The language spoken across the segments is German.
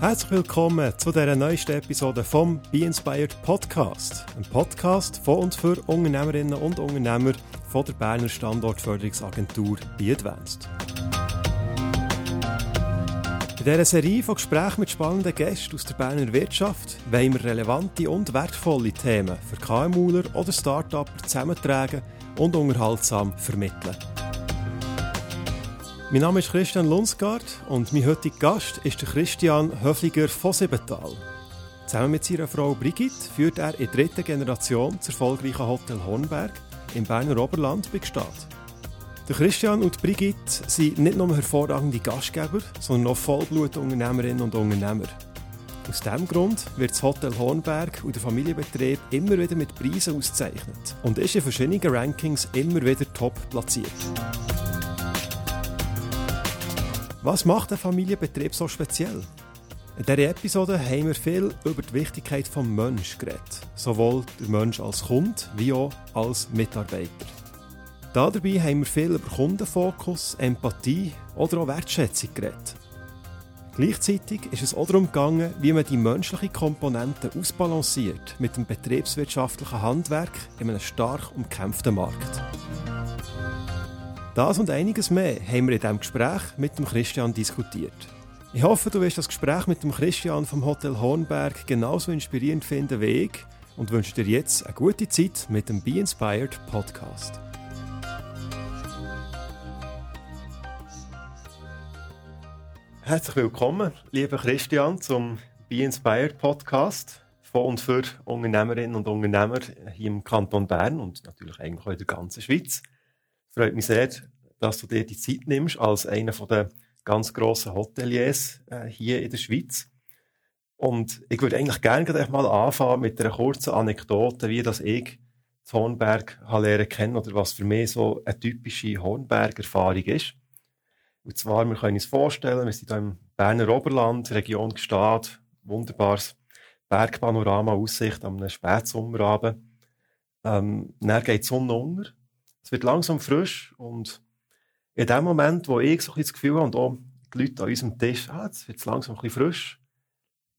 Herzlich willkommen zu dieser neuesten Episode vom Be Inspired Podcast. Ein Podcast von und für Unternehmerinnen und Unternehmer von der Berner Standortförderungsagentur Be Advanced. In dieser Serie von Gesprächen mit spannenden Gästen aus der Berner Wirtschaft wollen wir relevante und wertvolle Themen für KMUler oder Start-Upper zusammentragen und unterhaltsam vermitteln. Mein Name ist Christian Lunsgaard und mein heutiger Gast ist Christian Höfliger von Siebental. Zusammen mit seiner Frau Brigitte führt er in dritter Generation das erfolgreiche Hotel Hornberg im Berner Oberland bei Gstaad. Der Christian und Brigitte sind nicht nur hervorragende Gastgeber, sondern auch Vollblutunternehmerinnen und Unternehmer. Aus diesem Grund wird das Hotel Hornberg und der Familienbetrieb immer wieder mit Preisen ausgezeichnet und ist in verschiedenen Rankings immer wieder top platziert. Was macht ein Familienbetrieb so speziell? In dieser Episode haben wir viel über die Wichtigkeit des Menschen geredet. Sowohl der Mensch als Kunde wie auch als Mitarbeiter. Dabei haben wir viel über Kundenfokus, Empathie oder auch Wertschätzung geredet. Gleichzeitig ist es auch darum gegangen, wie man die menschliche Komponente ausbalanciert mit dem betriebswirtschaftlichen Handwerk in einem stark umkämpften Markt. Das und einiges mehr haben wir in diesem Gespräch mit dem Christian diskutiert. Ich hoffe, du wirst das Gespräch mit dem Christian vom Hotel Hornberg genauso inspirierend finden wie ich und wünsche dir jetzt eine gute Zeit mit dem Be Inspired Podcast. Herzlich willkommen, lieber Christian, zum Be Inspired Podcast von und für Unternehmerinnen und Unternehmer hier im Kanton Bern und natürlich eigentlich auch in der ganzen Schweiz freut mich sehr, dass du dir die Zeit nimmst als einer der ganz grossen Hoteliers äh, hier in der Schweiz. Und ich würde eigentlich gerne mal anfangen mit einer kurzen Anekdote, wie das ich das Hornberg lernen kennen oder was für mich so eine typische Hornberg-Erfahrung ist. Und zwar, wir können uns vorstellen, wir sind hier im Berner Oberland, Region Gstaad, wunderbares Bergpanorama, Aussicht am Spätsommerabend. Ähm, dann geht die Sonne unter es wird langsam frisch und in dem Moment, wo ich so ein das Gefühl habe, und auch die Leute an unserem Tisch, ah, jetzt wird es langsam ein bisschen frisch,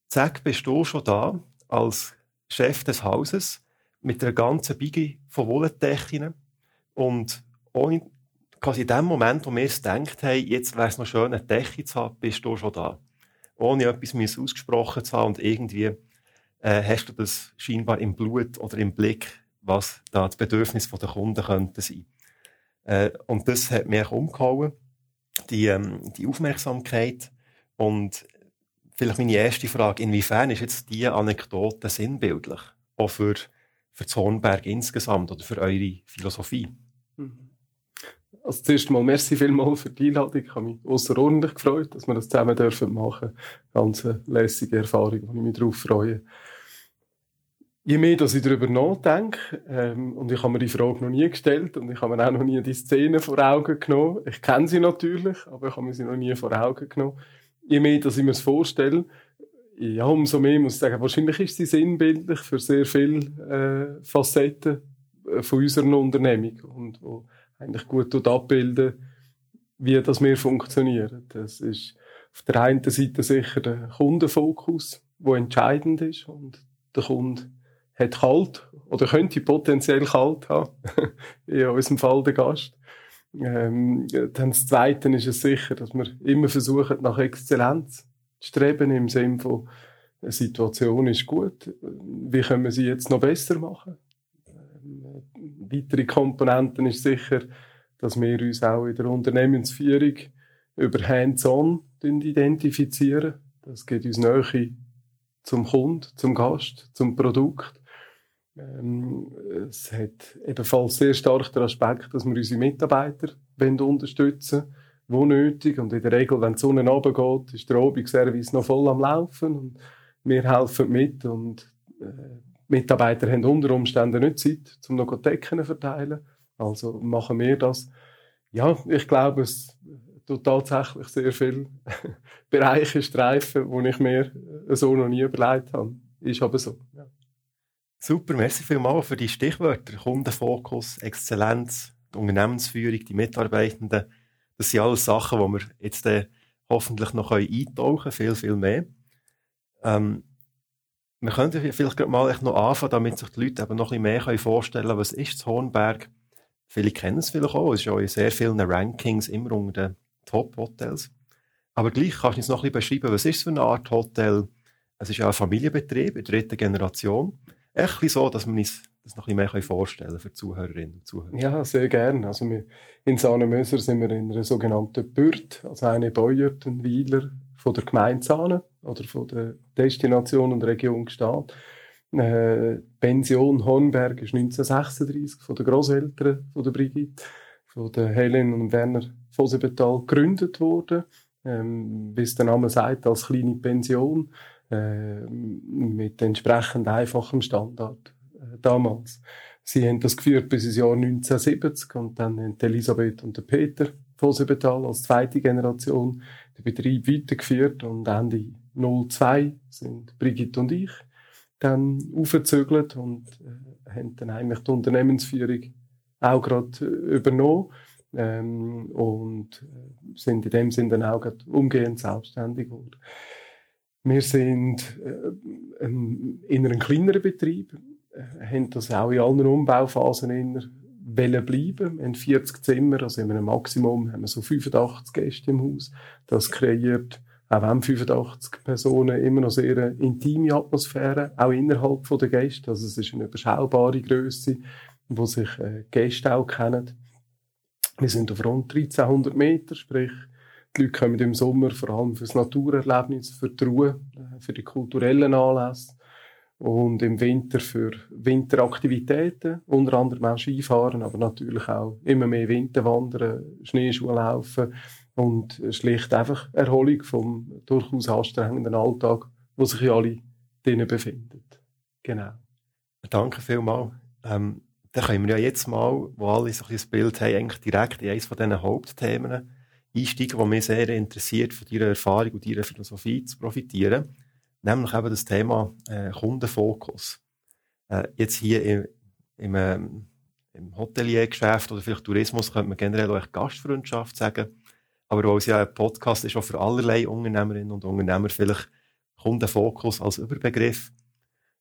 zack, bist du schon da, als Chef des Hauses, mit einer ganzen Biggie von Wollendecken und ohne, quasi in dem Moment, wo wir es gedacht haben, jetzt wäre es noch schön, eine Decke zu haben, bist du schon da. Ohne etwas ausgesprochen zu haben und irgendwie äh, hast du das scheinbar im Blut oder im Blick was da das Bedürfnis der Kunden könnte sein. Äh, und das hat mich umgehauen, die, ähm, die Aufmerksamkeit. Und vielleicht meine erste Frage, inwiefern ist jetzt diese Anekdote sinnbildlich? Auch für, für das insgesamt oder für eure Philosophie? Mhm. Also zuerst mal merci vielmals für die Einladung. Ich habe mich außerordentlich gefreut, dass wir das zusammen dürfen machen. Ganz eine lässige Erfahrung, wo ich mich darauf freue je mehr dass ich darüber nachdenke, ähm, und ich habe mir die Frage noch nie gestellt und ich habe mir auch noch nie die Szene vor Augen genommen. Ich kenne sie natürlich, aber ich habe mir sie noch nie vor Augen genommen. Je mehr dass ich mir es vorstelle, ja, umso mehr muss ich sagen, wahrscheinlich ist sie sinnbildlich für sehr viele äh, Facetten äh, von unserer Unternehmung und wo eigentlich gut abbilden, wie das mehr funktioniert. Das ist auf der einen Seite sicher der Kundenfokus, der entscheidend ist und der Kunde hat kalt oder könnte potenziell kalt haben. in unserem Fall der Gast. Ähm, dann das Zweite ist es sicher, dass wir immer versuchen, nach Exzellenz zu streben, im Sinne von, eine Situation ist gut, wie können wir sie jetzt noch besser machen? Ähm, weitere Komponenten ist sicher, dass wir uns auch in der Unternehmensführung über Hands-on identifizieren. Das geht uns näher zum Kunden, zum Gast, zum Produkt. Ähm, es hat ebenfalls sehr stark den Aspekt, dass wir unsere Mitarbeiter unterstützen wo nötig. Und in der Regel, wenn die Sonne runtergeht, ist der Obigservice noch voll am Laufen und wir helfen mit und äh, Mitarbeiter haben unter Umständen nicht Zeit, um noch Decken zu verteilen. Also machen wir das. Ja, ich glaube, es tut tatsächlich sehr viele Bereiche streifen, wo ich mir so noch nie überlegt habe. Ist aber so. Ja. Super, merci vielmals für die Stichwörter. Kundenfokus, Exzellenz, die Unternehmensführung, die Mitarbeitenden. Das sind alles Sachen, wo wir jetzt äh, hoffentlich noch eintauchen können, viel, viel mehr. Ähm, wir könnten vielleicht mal noch anfangen, damit sich die Leute eben noch ein bisschen mehr vorstellen können, was ist das Hornberg? Viele kennen es vielleicht auch, es ist auch in sehr vielen Rankings immer unter den Top-Hotels. Aber gleich kannst du uns noch ein bisschen beschreiben, was ist es für eine Art Hotel? Es ist ja ein Familienbetrieb in der dritten Generation. Echt so, dass man uns das noch ein bisschen mehr vorstellen kann für Zuhörerinnen und Zuhörer. Ja, sehr gerne. Also wir, in Sahnemöser sind wir in einer sogenannten Bürt, also eine Bäuert, von der Gemeinde Sahne oder von der Destination und Region Gstaad. Äh, Pension Hornberg ist 1936 von den Großeltern von der Brigitte, von der Helen und Werner Vosebetal gegründet worden. Ähm, wie es der Name sagt, als kleine Pension äh, mit entsprechend einfachem Standard äh, damals. Sie haben das geführt bis ins Jahr 1970 und dann haben Elisabeth und der Peter Vosebetal als zweite Generation den Betrieb weitergeführt und Ende 02 sind Brigitte und ich dann aufgezögert und äh, haben dann eigentlich die Unternehmensführung auch gerade äh, übernommen ähm, und äh, sind in dem Sinne dann auch umgehend selbstständig geworden. Wir sind äh, in einem kleineren Betrieb, äh, haben das auch in allen Umbauphasen inner wollen. Wir haben 40 Zimmer, also in einem Maximum haben wir so 85 Gäste im Haus. Das kreiert auch wenn 85 Personen immer noch sehr eine intime Atmosphäre, auch innerhalb der Gäste. Also es ist eine überschaubare Größe, wo sich äh, Gäste auch kennen. Wir sind auf rund 1300 Meter, sprich, die Leute kommen im Sommer vor allem fürs Naturerlebnis, für die Ruhe, äh, für die kulturellen Anlässe und im Winter für Winteraktivitäten, unter anderem auch Skifahren, aber natürlich auch immer mehr Winterwandern, Schneeschuhlaufen und schlicht einfach Erholung vom durchaus anstrengenden Alltag, wo sich alle drinnen befinden. Genau. Danke vielmals. Ähm, dann können wir ja jetzt mal, wo alle so ein Bild haben, eigentlich direkt in eines von diesen Hauptthemen einsteigen, die mich sehr interessiert, von deiner Erfahrung und deiner Philosophie zu profitieren. Nämlich eben das Thema äh, Kundenfokus. Äh, jetzt hier im, im, ähm, im Hoteliergeschäft oder vielleicht Tourismus könnte man generell auch Gastfreundschaft sagen. Aber weil es ja ein Podcast ist, auch für allerlei Unternehmerinnen und Unternehmer vielleicht Kundenfokus als Überbegriff.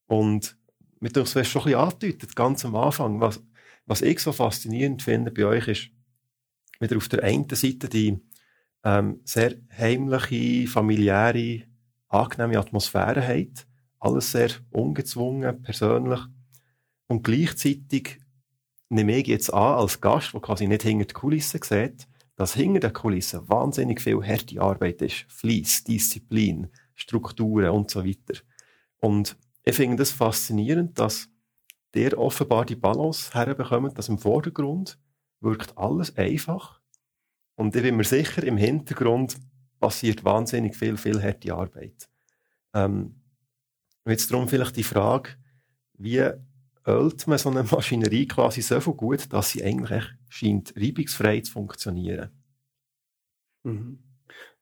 Und mit uns hast schon ein bisschen angedeutet, ganz am Anfang. Was, was ich so faszinierend finde bei euch ist, wieder auf der einen Seite die ähm, sehr heimliche, familiäre, angenehme Atmosphäre hat. Alles sehr ungezwungen, persönlich. Und gleichzeitig nehme ich jetzt an, als Gast, der quasi nicht hinter die Kulissen sieht, dass hinter den Kulissen wahnsinnig viel harte Arbeit ist. Fleiss, Disziplin, Strukturen und so weiter. Und ich finde das faszinierend, dass der offenbar die Balance herbekommt, dass im Vordergrund wirkt alles einfach. Und ich bin mir sicher, im Hintergrund passiert wahnsinnig viel, viel harte Arbeit. Ähm, jetzt darum vielleicht die Frage, wie ölt man so eine Maschinerie quasi so viel gut, dass sie eigentlich scheint reibungsfrei zu funktionieren. Mhm.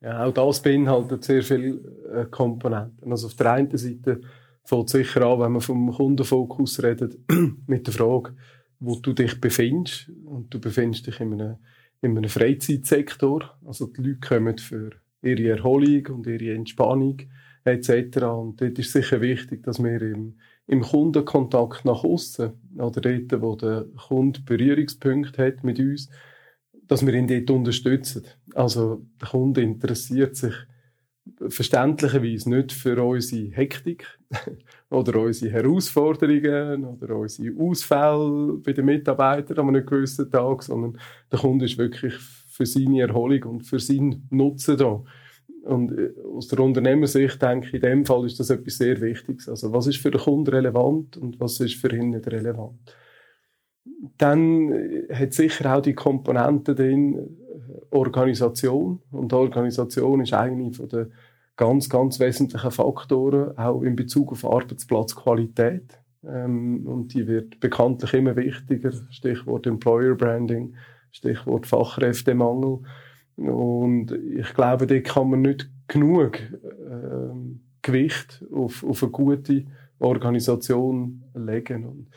Ja, auch das beinhaltet sehr viele äh, Komponenten. Also auf der einen Seite fängt sicher an, wenn man vom Kundenfokus redet, mit der Frage, wo du dich befindest. Und du befindest dich in einem, in einem Freizeitsektor. Also die Leute kommen für ihre Erholung und ihre Entspannung etc. Und dort ist sicher wichtig, dass wir im, im Kundenkontakt nach außen oder dort, wo der Kunde Berührungspunkte hat mit uns, dass wir ihn dort unterstützen. Also der Kunde interessiert sich verständlicherweise nicht für unsere Hektik oder unsere Herausforderungen oder unsere Ausfälle bei den Mitarbeitern an einem gewissen Tag, sondern der Kunde ist wirklich für seine Erholung und für seinen Nutzen da. Und äh, aus der Unternehmersicht denke ich, in dem Fall ist das etwas sehr Wichtiges. Also was ist für den Kunden relevant und was ist für ihn nicht relevant. Dann äh, hat sicher auch die Komponente drin Organisation. Und Organisation ist eigentlich von den ganz, ganz wesentlichen Faktoren, auch in Bezug auf Arbeitsplatzqualität. Ähm, und die wird bekanntlich immer wichtiger. Stichwort Employer Branding, Stichwort Fachkräftemangel. Und ich glaube, da kann man nicht genug äh, Gewicht auf, auf eine gute Organisation legen. Und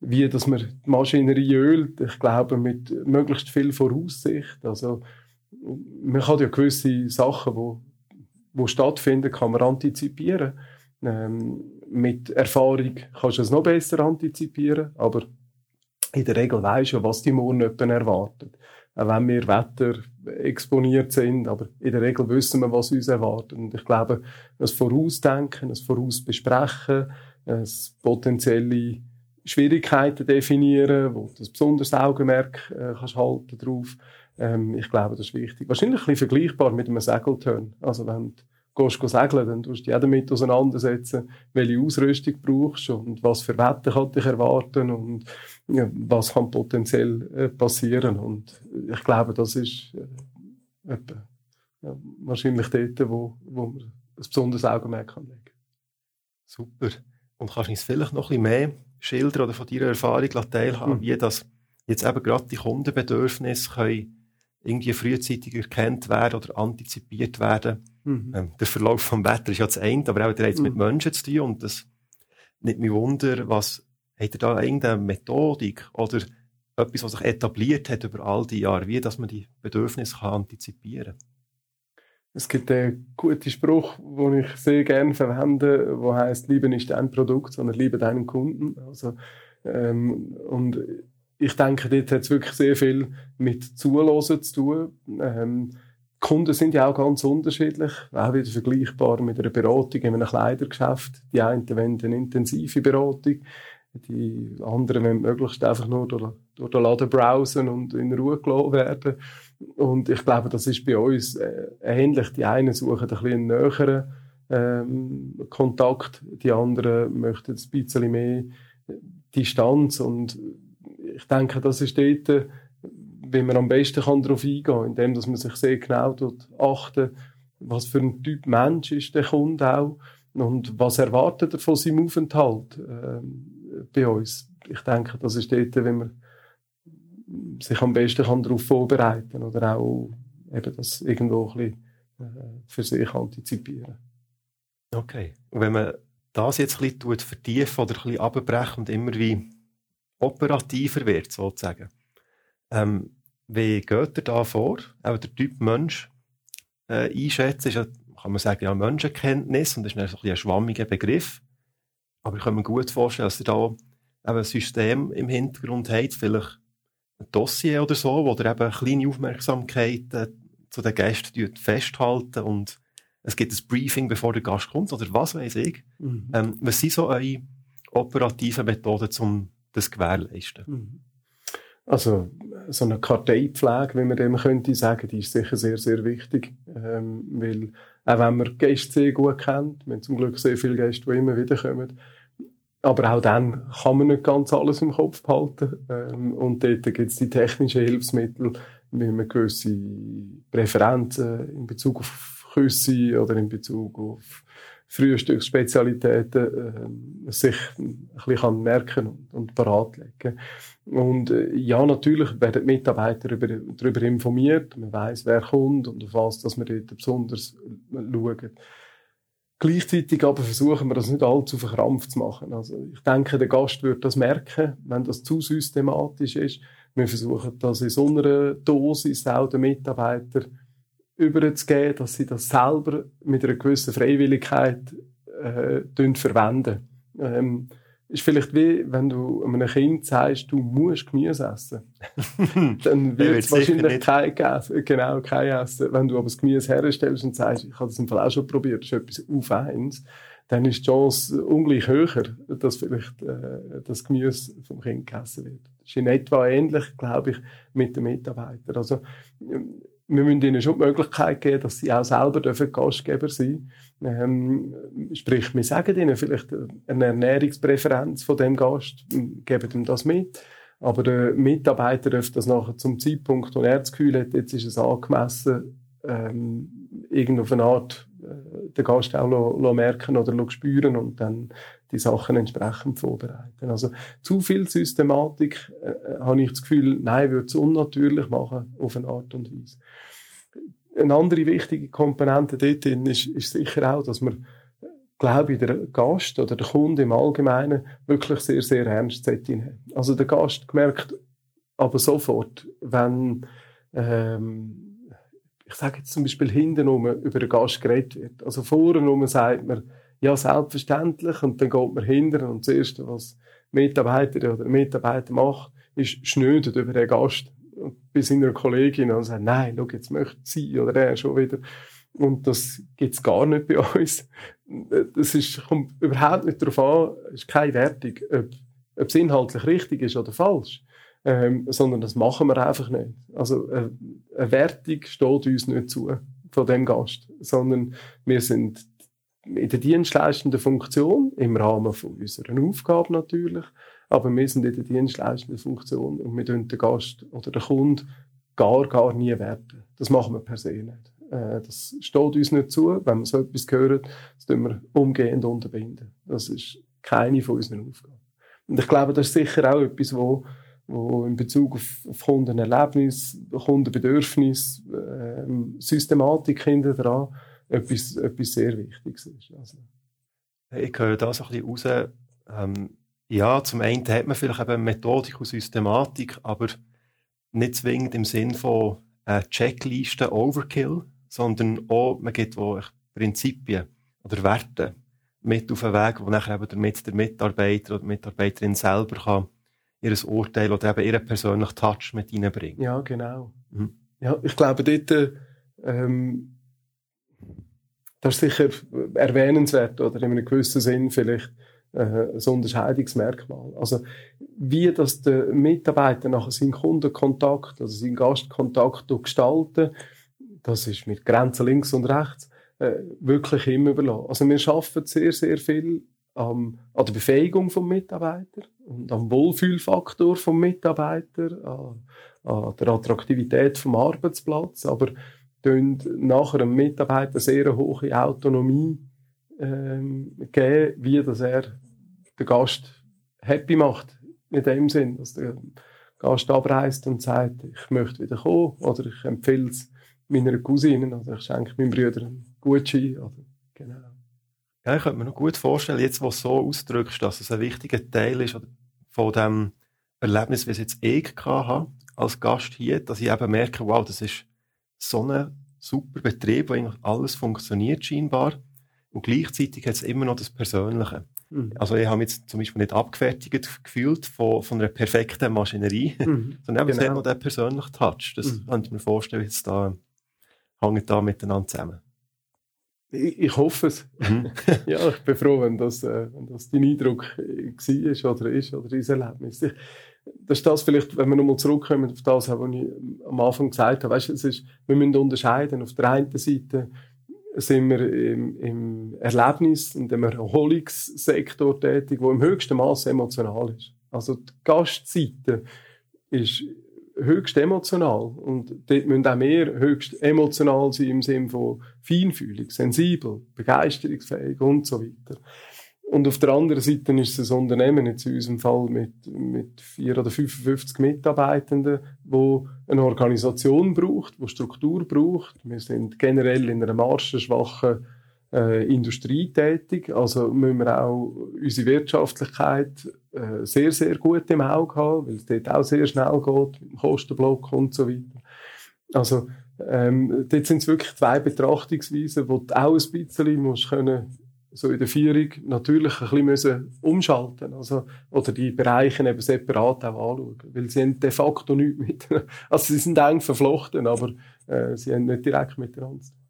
wie dass man die Maschinerie ölt, ich glaube, mit möglichst viel Voraussicht. Also, man kann ja gewisse Sachen, wo, wo stattfinden, kann man antizipieren. Ähm, mit Erfahrung kannst du es noch besser antizipieren, aber in der Regel weisst du, was die morgen erwartet. Auch wenn wir Wetter exponiert sind, aber in der Regel wissen wir, was uns erwartet. Und ich glaube, das Vorausdenken, das Vorausbesprechen, das potenzielle Schwierigkeiten definieren, wo du das besonderes Augenmerk äh, kannst halten drauf. Ähm, ich glaube, das ist wichtig. Wahrscheinlich ein bisschen vergleichbar mit einem Segelturn. Also wenn du gehst segeln, dann tust du dich damit auseinandersetzen, welche Ausrüstung brauchst du und was für Wetter kann dich erwarten und ja, was kann potenziell äh, passieren. Und ich glaube, das ist äh, etwa, ja, wahrscheinlich dort, wo, wo man ein besonderes Augenmerk kann legen Super. Und kannst du uns vielleicht noch ein bisschen mehr schildern oder von deiner Erfahrung teilhaben, mhm. wie das jetzt eben gerade die Kundenbedürfnisse können irgendwie frühzeitig erkannt werden oder antizipiert werden. Mhm. Ähm, der Verlauf vom Wetter ist ja das eine, aber auch der hat mhm. mit Menschen zu tun und das nicht mich Wunder, was hat er da irgendeine Methodik oder etwas, was sich etabliert hat über all die Jahre, wie dass man die Bedürfnisse kann antizipieren kann? Es gibt einen guten Spruch, den ich sehr gerne verwende, der heißt: Liebe nicht dein Produkt, sondern liebe deinen Kunden. Also, ähm, und ich denke, dort hat es wirklich sehr viel mit Zuhören zu tun. Ähm, Kunden sind ja auch ganz unterschiedlich, auch wieder vergleichbar mit einer Beratung in einem Kleidergeschäft. Die einen wollen eine intensive Beratung, die anderen wollen möglichst einfach nur durch, durch den Laden browsen und in Ruhe gelassen werden. Und ich glaube, das ist bei uns äh, ähnlich. Die einen suchen ein bisschen einen näheren ähm, Kontakt, die anderen möchten ein bisschen mehr Distanz. Und ich denke, das ist dort, wie man am besten darauf eingehen kann, indem dass man sich sehr genau dort achten, was für ein Typ Mensch ist der Kunde auch und was erwartet er von seinem Aufenthalt ähm, bei uns. Ich denke, das ist dort, wenn man sich am besten kann darauf vorbereiten oder auch eben das irgendwo ein bisschen äh, für sich antizipieren. Okay. Und wenn man das jetzt ein bisschen vertiefen oder ein bisschen abbrechen und immer wie operativer wird, sozusagen, ähm, wie geht er da vor? Auch der Typ Mensch äh, einschätzen, ist ja, kann man sagen, ja, Menschenkenntnis und das ist ein, ein schwammiger Begriff. Aber ich kann mir gut vorstellen, dass er da ein System im Hintergrund hat, vielleicht Dossier oder so, wo er eben kleine Aufmerksamkeiten zu den Gästen festhalten und es gibt ein Briefing, bevor der Gast kommt oder was weiß ich. Mhm. Ähm, was sind so eure operativen Methoden, um das zu gewährleisten? Mhm. Also so eine Karteipflege, wie man dem könnte sagen, die ist sicher sehr, sehr wichtig, ähm, weil auch wenn man Gäste sehr gut kennt, wir haben zum Glück sehr viele Gäste, die immer wieder kommen, aber auch dann kann man nicht ganz alles im Kopf behalten. Ähm, und dort gibt es die technischen Hilfsmittel, wie man gewisse Präferenzen in Bezug auf Küsse oder in Bezug auf Frühstücksspezialitäten äh, sich ein bisschen merken und, und parat Und äh, ja, natürlich werden die Mitarbeiter über, darüber informiert. Man weiß, wer kommt und auf was dass wir dort besonders schauen. Gleichzeitig aber versuchen wir das nicht allzu verkrampft zu machen. Also ich denke, der Gast wird das merken, wenn das zu systematisch ist. Wir versuchen das in so einer Dosis auch den Mitarbeitern überzugeben, dass sie das selber mit einer gewissen Freiwilligkeit äh, verwenden. Ähm, ist vielleicht wie, wenn du einem Kind sagst, du musst Gemüse essen. dann wird es wahrscheinlich kein Essen, genau, kein Essen. Wenn du aber das Gemüse herstellst und sagst, ich habe das im Fall auch schon probiert, das ist etwas auf eins, dann ist die Chance ungleich höher, dass vielleicht äh, das Gemüse vom Kind gegessen wird. Das ist in etwa ähnlich, glaube ich, mit den Mitarbeitern. Also, wir müssen ihnen schon die Möglichkeit geben, dass sie auch selber dürfen Gastgeber sein ähm, Sprich, wir sagen ihnen vielleicht eine Ernährungspräferenz von dem Gast, geben ihm das mit. Aber der Mitarbeiter darf das nachher zum Zeitpunkt, wo er das Gefühl hat, jetzt ist es angemessen, ähm, irgend auf eine Art äh, den Gast auch lo, lo merken oder spüren und dann die Sachen entsprechend vorbereiten. Also zu viel Systematik äh, äh, habe ich das Gefühl, nein, würde es unnatürlich machen auf eine Art und Weise. Eine andere wichtige Komponente dort ist, ist sicher auch, dass man glaube ich, der Gast oder der Kunde im Allgemeinen wirklich sehr, sehr ernst haben. Also der Gast merkt aber sofort, wenn ähm, ich sage jetzt zum Beispiel hintenrum über den Gast geredet wird. Also vorne sagt man, ja, selbstverständlich, und dann geht man hinten und das Erste, was Mitarbeiter oder Mitarbeiter macht, ist schnödet über den Gast bei seiner Kollegin und sagt, nein, schau, jetzt möchte sie oder er schon wieder. Und das gibt's gar nicht bei uns. Das ist, kommt überhaupt nicht darauf an, es ist keine Wertung, ob, ob es inhaltlich richtig ist oder falsch. Ähm, sondern das machen wir einfach nicht. Also äh, eine Wertung steht uns nicht zu von dem Gast, sondern wir sind in der dienstleistenden Funktion im Rahmen von unserer Aufgabe natürlich, aber wir sind in der dienstleistenden Funktion und wir tun den Gast oder den Kunden gar, gar nie werten. Das machen wir per se nicht. Äh, das steht uns nicht zu. Wenn wir so etwas hören, das tun wir umgehend unterbinden. Das ist keine von unseren Aufgaben. Und ich glaube, das ist sicher auch etwas, wo, wo in Bezug auf, auf Kundenerlebnis, Kundenbedürfnis, äh, Systematik hinter dran etwas, etwas sehr Wichtiges ist. Also. Ich höre da so ein bisschen raus, ähm, ja, zum einen hat man vielleicht eben Methodik und Systematik, aber nicht zwingend im Sinn von äh, Checklisten Overkill, sondern auch, man gibt wo Prinzipien oder Werte mit auf den Weg, wo nachher eben damit der Mitarbeiter oder die Mitarbeiterin selber kann ihr Urteil oder eben ihren persönlichen Touch mit reinbringen. Ja, genau. Mhm. Ja, ich glaube, dort, ähm, das ist sicher erwähnenswert oder in einem gewissen Sinn vielleicht äh, ein Unterscheidungsmerkmal. Also, wie das der Mitarbeiter nachher seinen Kundenkontakt, also seinen Gastkontakt gestalten, das ist mit Grenzen links und rechts äh, wirklich immer überlassen. Also wir schaffen sehr, sehr viel ähm, an der Befähigung vom Mitarbeiter und am Wohlfühlfaktor vom Mitarbeiter, an, an der Attraktivität vom Arbeitsplatz, aber nachher einem Mitarbeiter sehr hohe Autonomie ähm, geben, wie dass er den Gast happy macht. In dem Sinn, dass der Gast abreist und sagt, ich möchte wieder kommen oder ich empfehle es meiner Cousine oder ich schenke meinem Bruder einen Gutschein. Oder, genau. Ja, ich könnte mir noch gut vorstellen, jetzt, wo du so ausdrückst, dass es ein wichtiger Teil ist von dem Erlebnis, wie es jetzt ich hatte, als Gast hier, dass ich eben merke, wow, das ist so ein super Betrieb, wo eigentlich alles funktioniert scheinbar. Und gleichzeitig hat es immer noch das Persönliche. Mhm. Also ich habe mich jetzt zum Beispiel nicht abgefertigt gefühlt von, von einer perfekten Maschinerie, mhm. sondern eben genau. noch der persönliche Touch. Das mhm. könnte ich mir vorstellen, jetzt da hängt da miteinander zusammen. Ich, ich hoffe es. Mhm. ja, ich bin froh, wenn das, äh, wenn das dein Eindruck war oder ist oder dein Erlebnis. Ich, das ist das vielleicht, wenn wir nochmal zurückkommen auf das, was ich am Anfang gesagt habe. Weißt, es ist, wir müssen unterscheiden. Auf der einen Seite sind wir im, im Erlebnis, in dem Erholungssektor tätig, wo im höchsten Maße emotional ist. Also die Gastseite ist höchst emotional und dort müssen auch wir höchst emotional sein im Sinne von feinfühlig, sensibel, begeisterungsfähig und so weiter. Und auf der anderen Seite ist es ein Unternehmen, jetzt in unserem Fall mit, mit vier oder 55 Mitarbeitenden, wo eine Organisation braucht, wo Struktur braucht. Wir sind generell in einer marschenschwachen äh, Industrie tätig, also müssen wir auch unsere Wirtschaftlichkeit äh, sehr, sehr gut im Auge haben, weil es dort auch sehr schnell geht, mit dem Kostenblock und so weiter. Also ähm, dort sind es wirklich zwei Betrachtungsweisen, wo du auch ein bisschen musst können so in der Führung natürlich ein bisschen müssen umschalten also oder die Bereiche eben separat auch anschauen, weil sie haben de facto nichts mit, also sie sind eng verflochten, aber äh, sie haben nicht direkt miteinander zu tun.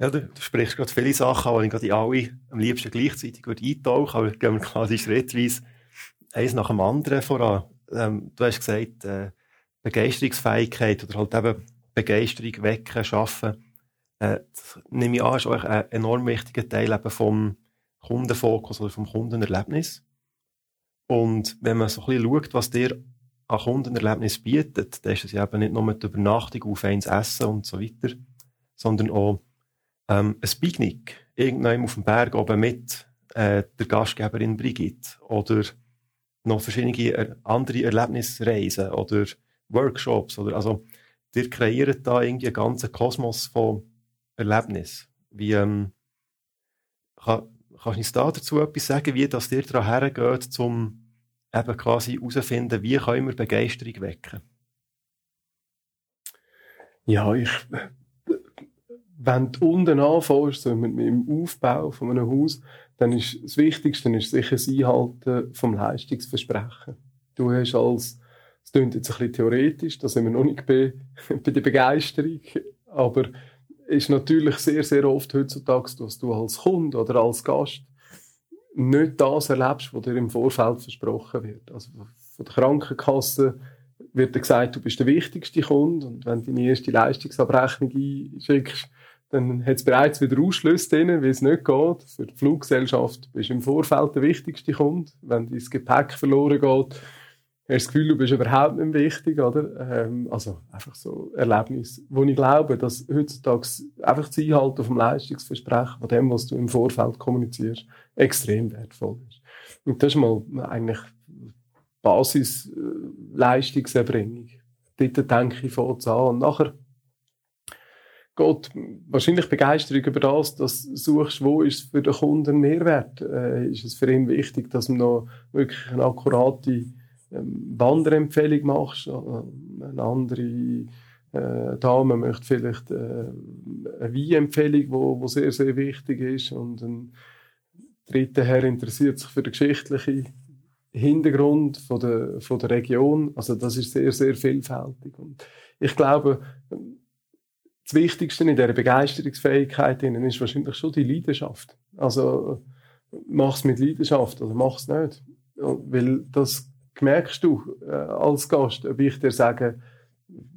Ja, du, du sprichst gerade viele Sachen die ich gerade alle am liebsten gleichzeitig würde eintauchen aber gehen wir quasi schrittweise eins nach dem anderen voran. Ähm, du hast gesagt, äh, Begeisterungsfähigkeit oder halt eben Begeisterung wecken, schaffen, äh, nehme ich an, ist auch ein enorm wichtiger Teil eben vom Kundenfokus oder vom Kundenerlebnis. Und wenn man so ein bisschen schaut, was dir an Kundenerlebnis bietet, dann ist es ja eben nicht nur mit Übernachtung auf eins Essen und so weiter, sondern auch ähm, ein Picknick irgendwann auf dem Berg oben mit äh, der Gastgeberin Brigitte oder noch verschiedene andere Erlebnisreisen oder Workshops oder also ihr kreiert da irgendwie einen ganzen Kosmos von Erlebnis. Wie, ähm, kann, kannst du uns da dazu etwas sagen, wie das dir daran hergeht, um eben quasi herauszufinden, wie können wir Begeisterung wecken? Ja, ich, wenn du unten anfängst, so mit, mit dem Aufbau von einem Haus, dann ist das Wichtigste ist sicher das Einhalten vom Leistungsversprechen. Du hast als, es klingt jetzt ein bisschen theoretisch, da sind wir noch nicht bei, bei der Begeisterung, aber ist natürlich sehr, sehr oft heutzutage, dass du als Kunde oder als Gast nicht das erlebst, was dir im Vorfeld versprochen wird. Also von der Krankenkasse wird dir gesagt, du bist der wichtigste Kunde und wenn du deine erste Leistungsabrechnung einschickst, dann hat es bereits wieder Ausschlüsse drin, wie es nicht geht. Für die Fluggesellschaft bist du im Vorfeld der wichtigste Kunde. Wenn dein Gepäck verloren geht, hast das Gefühl, du bist überhaupt nicht wichtig, oder? Ähm, also einfach so Erlebnis, wo ich glaube, dass heutzutage einfach das Einhalten vom Leistungsversprechen, von dem, was du im Vorfeld kommunizierst, extrem wertvoll ist. Und das ist mal eigentlich Basisleistungserbringung. Dort denke ich von an. Und nachher geht wahrscheinlich Begeisterung über das, dass du suchst, wo ist für den Kunden Mehrwert? Äh, ist es für ihn wichtig, dass man noch wirklich eine akkurate Wanderempfehlung machst? Äh, eine andere äh, Dame möchte vielleicht äh, eine Weinempfehlung, wo, wo sehr, sehr wichtig ist und ein dritter Herr interessiert sich für den geschichtlichen Hintergrund von der, von der Region. Also das ist sehr, sehr vielfältig. Und ich glaube, das Wichtigste in dieser Begeisterungsfähigkeit ist wahrscheinlich schon die Leidenschaft. Also, mach's mit Leidenschaft oder mach's nicht. Weil das merkst du äh, als Gast, ob ich dir sage,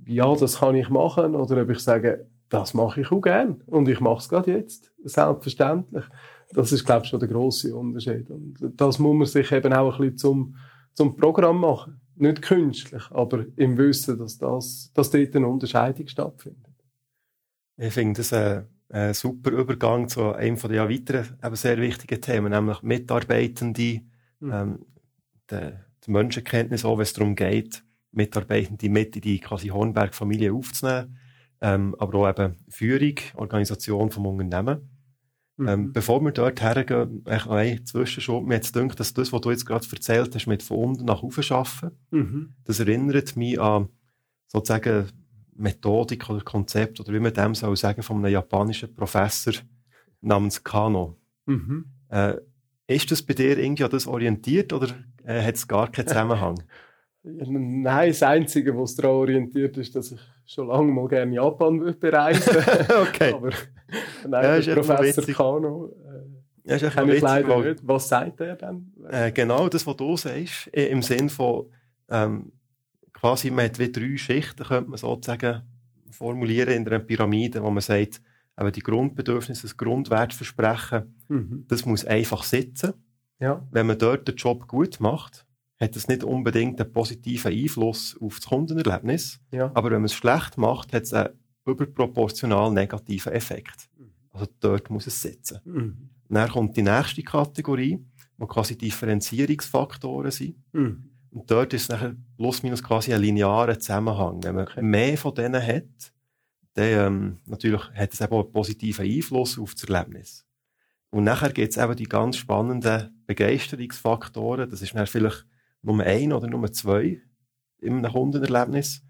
ja, das kann ich machen, oder ob ich sage, das mache ich auch gern und ich mache es gerade jetzt. Selbstverständlich. Das ist, glaube ich, schon der grosse Unterschied. Und das muss man sich eben auch ein bisschen zum, zum Programm machen. Nicht künstlich, aber im Wissen, dass, das, dass dort eine Unterscheidung stattfindet. Ich finde das ein, ein, super Übergang zu einem von den weiteren eben sehr wichtigen Themen, nämlich Mitarbeitende, mhm. ähm, die, die Menschenkenntnis, auch wenn es darum geht, Mitarbeitende mit in die quasi Hornberg-Familie aufzunehmen, ähm, aber auch eben Führung, Organisation vom Unternehmen. Mhm. Ähm, bevor wir dort hergehen, noch ein Zwischenschub. Mir jetzt gedacht, dass das, was du jetzt gerade erzählt hast, mit von unten nach oben arbeiten, mhm. das erinnert mich an sozusagen Methodik oder Konzept oder wie man dem soll sagen, von einem japanischen Professor namens Kano. Mhm. Äh, ist das bei dir irgendwie an das orientiert oder äh, hat es gar keinen Zusammenhang? Nein, das Einzige, was daran orientiert ist, dass ich schon lange mal gerne Japan würde bereisen Okay. Aber nein, ja, Professor Kano äh, ja, kenne ich leider nicht. Was sagt er dann? Äh, genau das, was du sagst, im Sinn von ähm, quasi, man hat wie drei Schichten, könnte man sozusagen formulieren in einer Pyramide, wo man sagt, aber die Grundbedürfnisse, das Grundwertversprechen, mhm. das muss einfach sitzen. Ja. Wenn man dort den Job gut macht, hat das nicht unbedingt einen positiven Einfluss auf das Kundenerlebnis. Ja. Aber wenn man es schlecht macht, hat es einen überproportional negativen Effekt. Mhm. Also dort muss es sitzen. Mhm. Dann kommt die nächste Kategorie, wo quasi Differenzierungsfaktoren sind. Mhm. Und dort ist es nachher plus minus quasi ein linearer Zusammenhang. Wenn man okay. mehr von denen hat, dann ähm, natürlich hat es eben einen positiven Einfluss auf das Erlebnis. Und nachher gibt es eben die ganz spannenden Begeisterungsfaktoren. Das ist dann vielleicht Nummer ein oder Nummer zwei im Kundenerlebnis.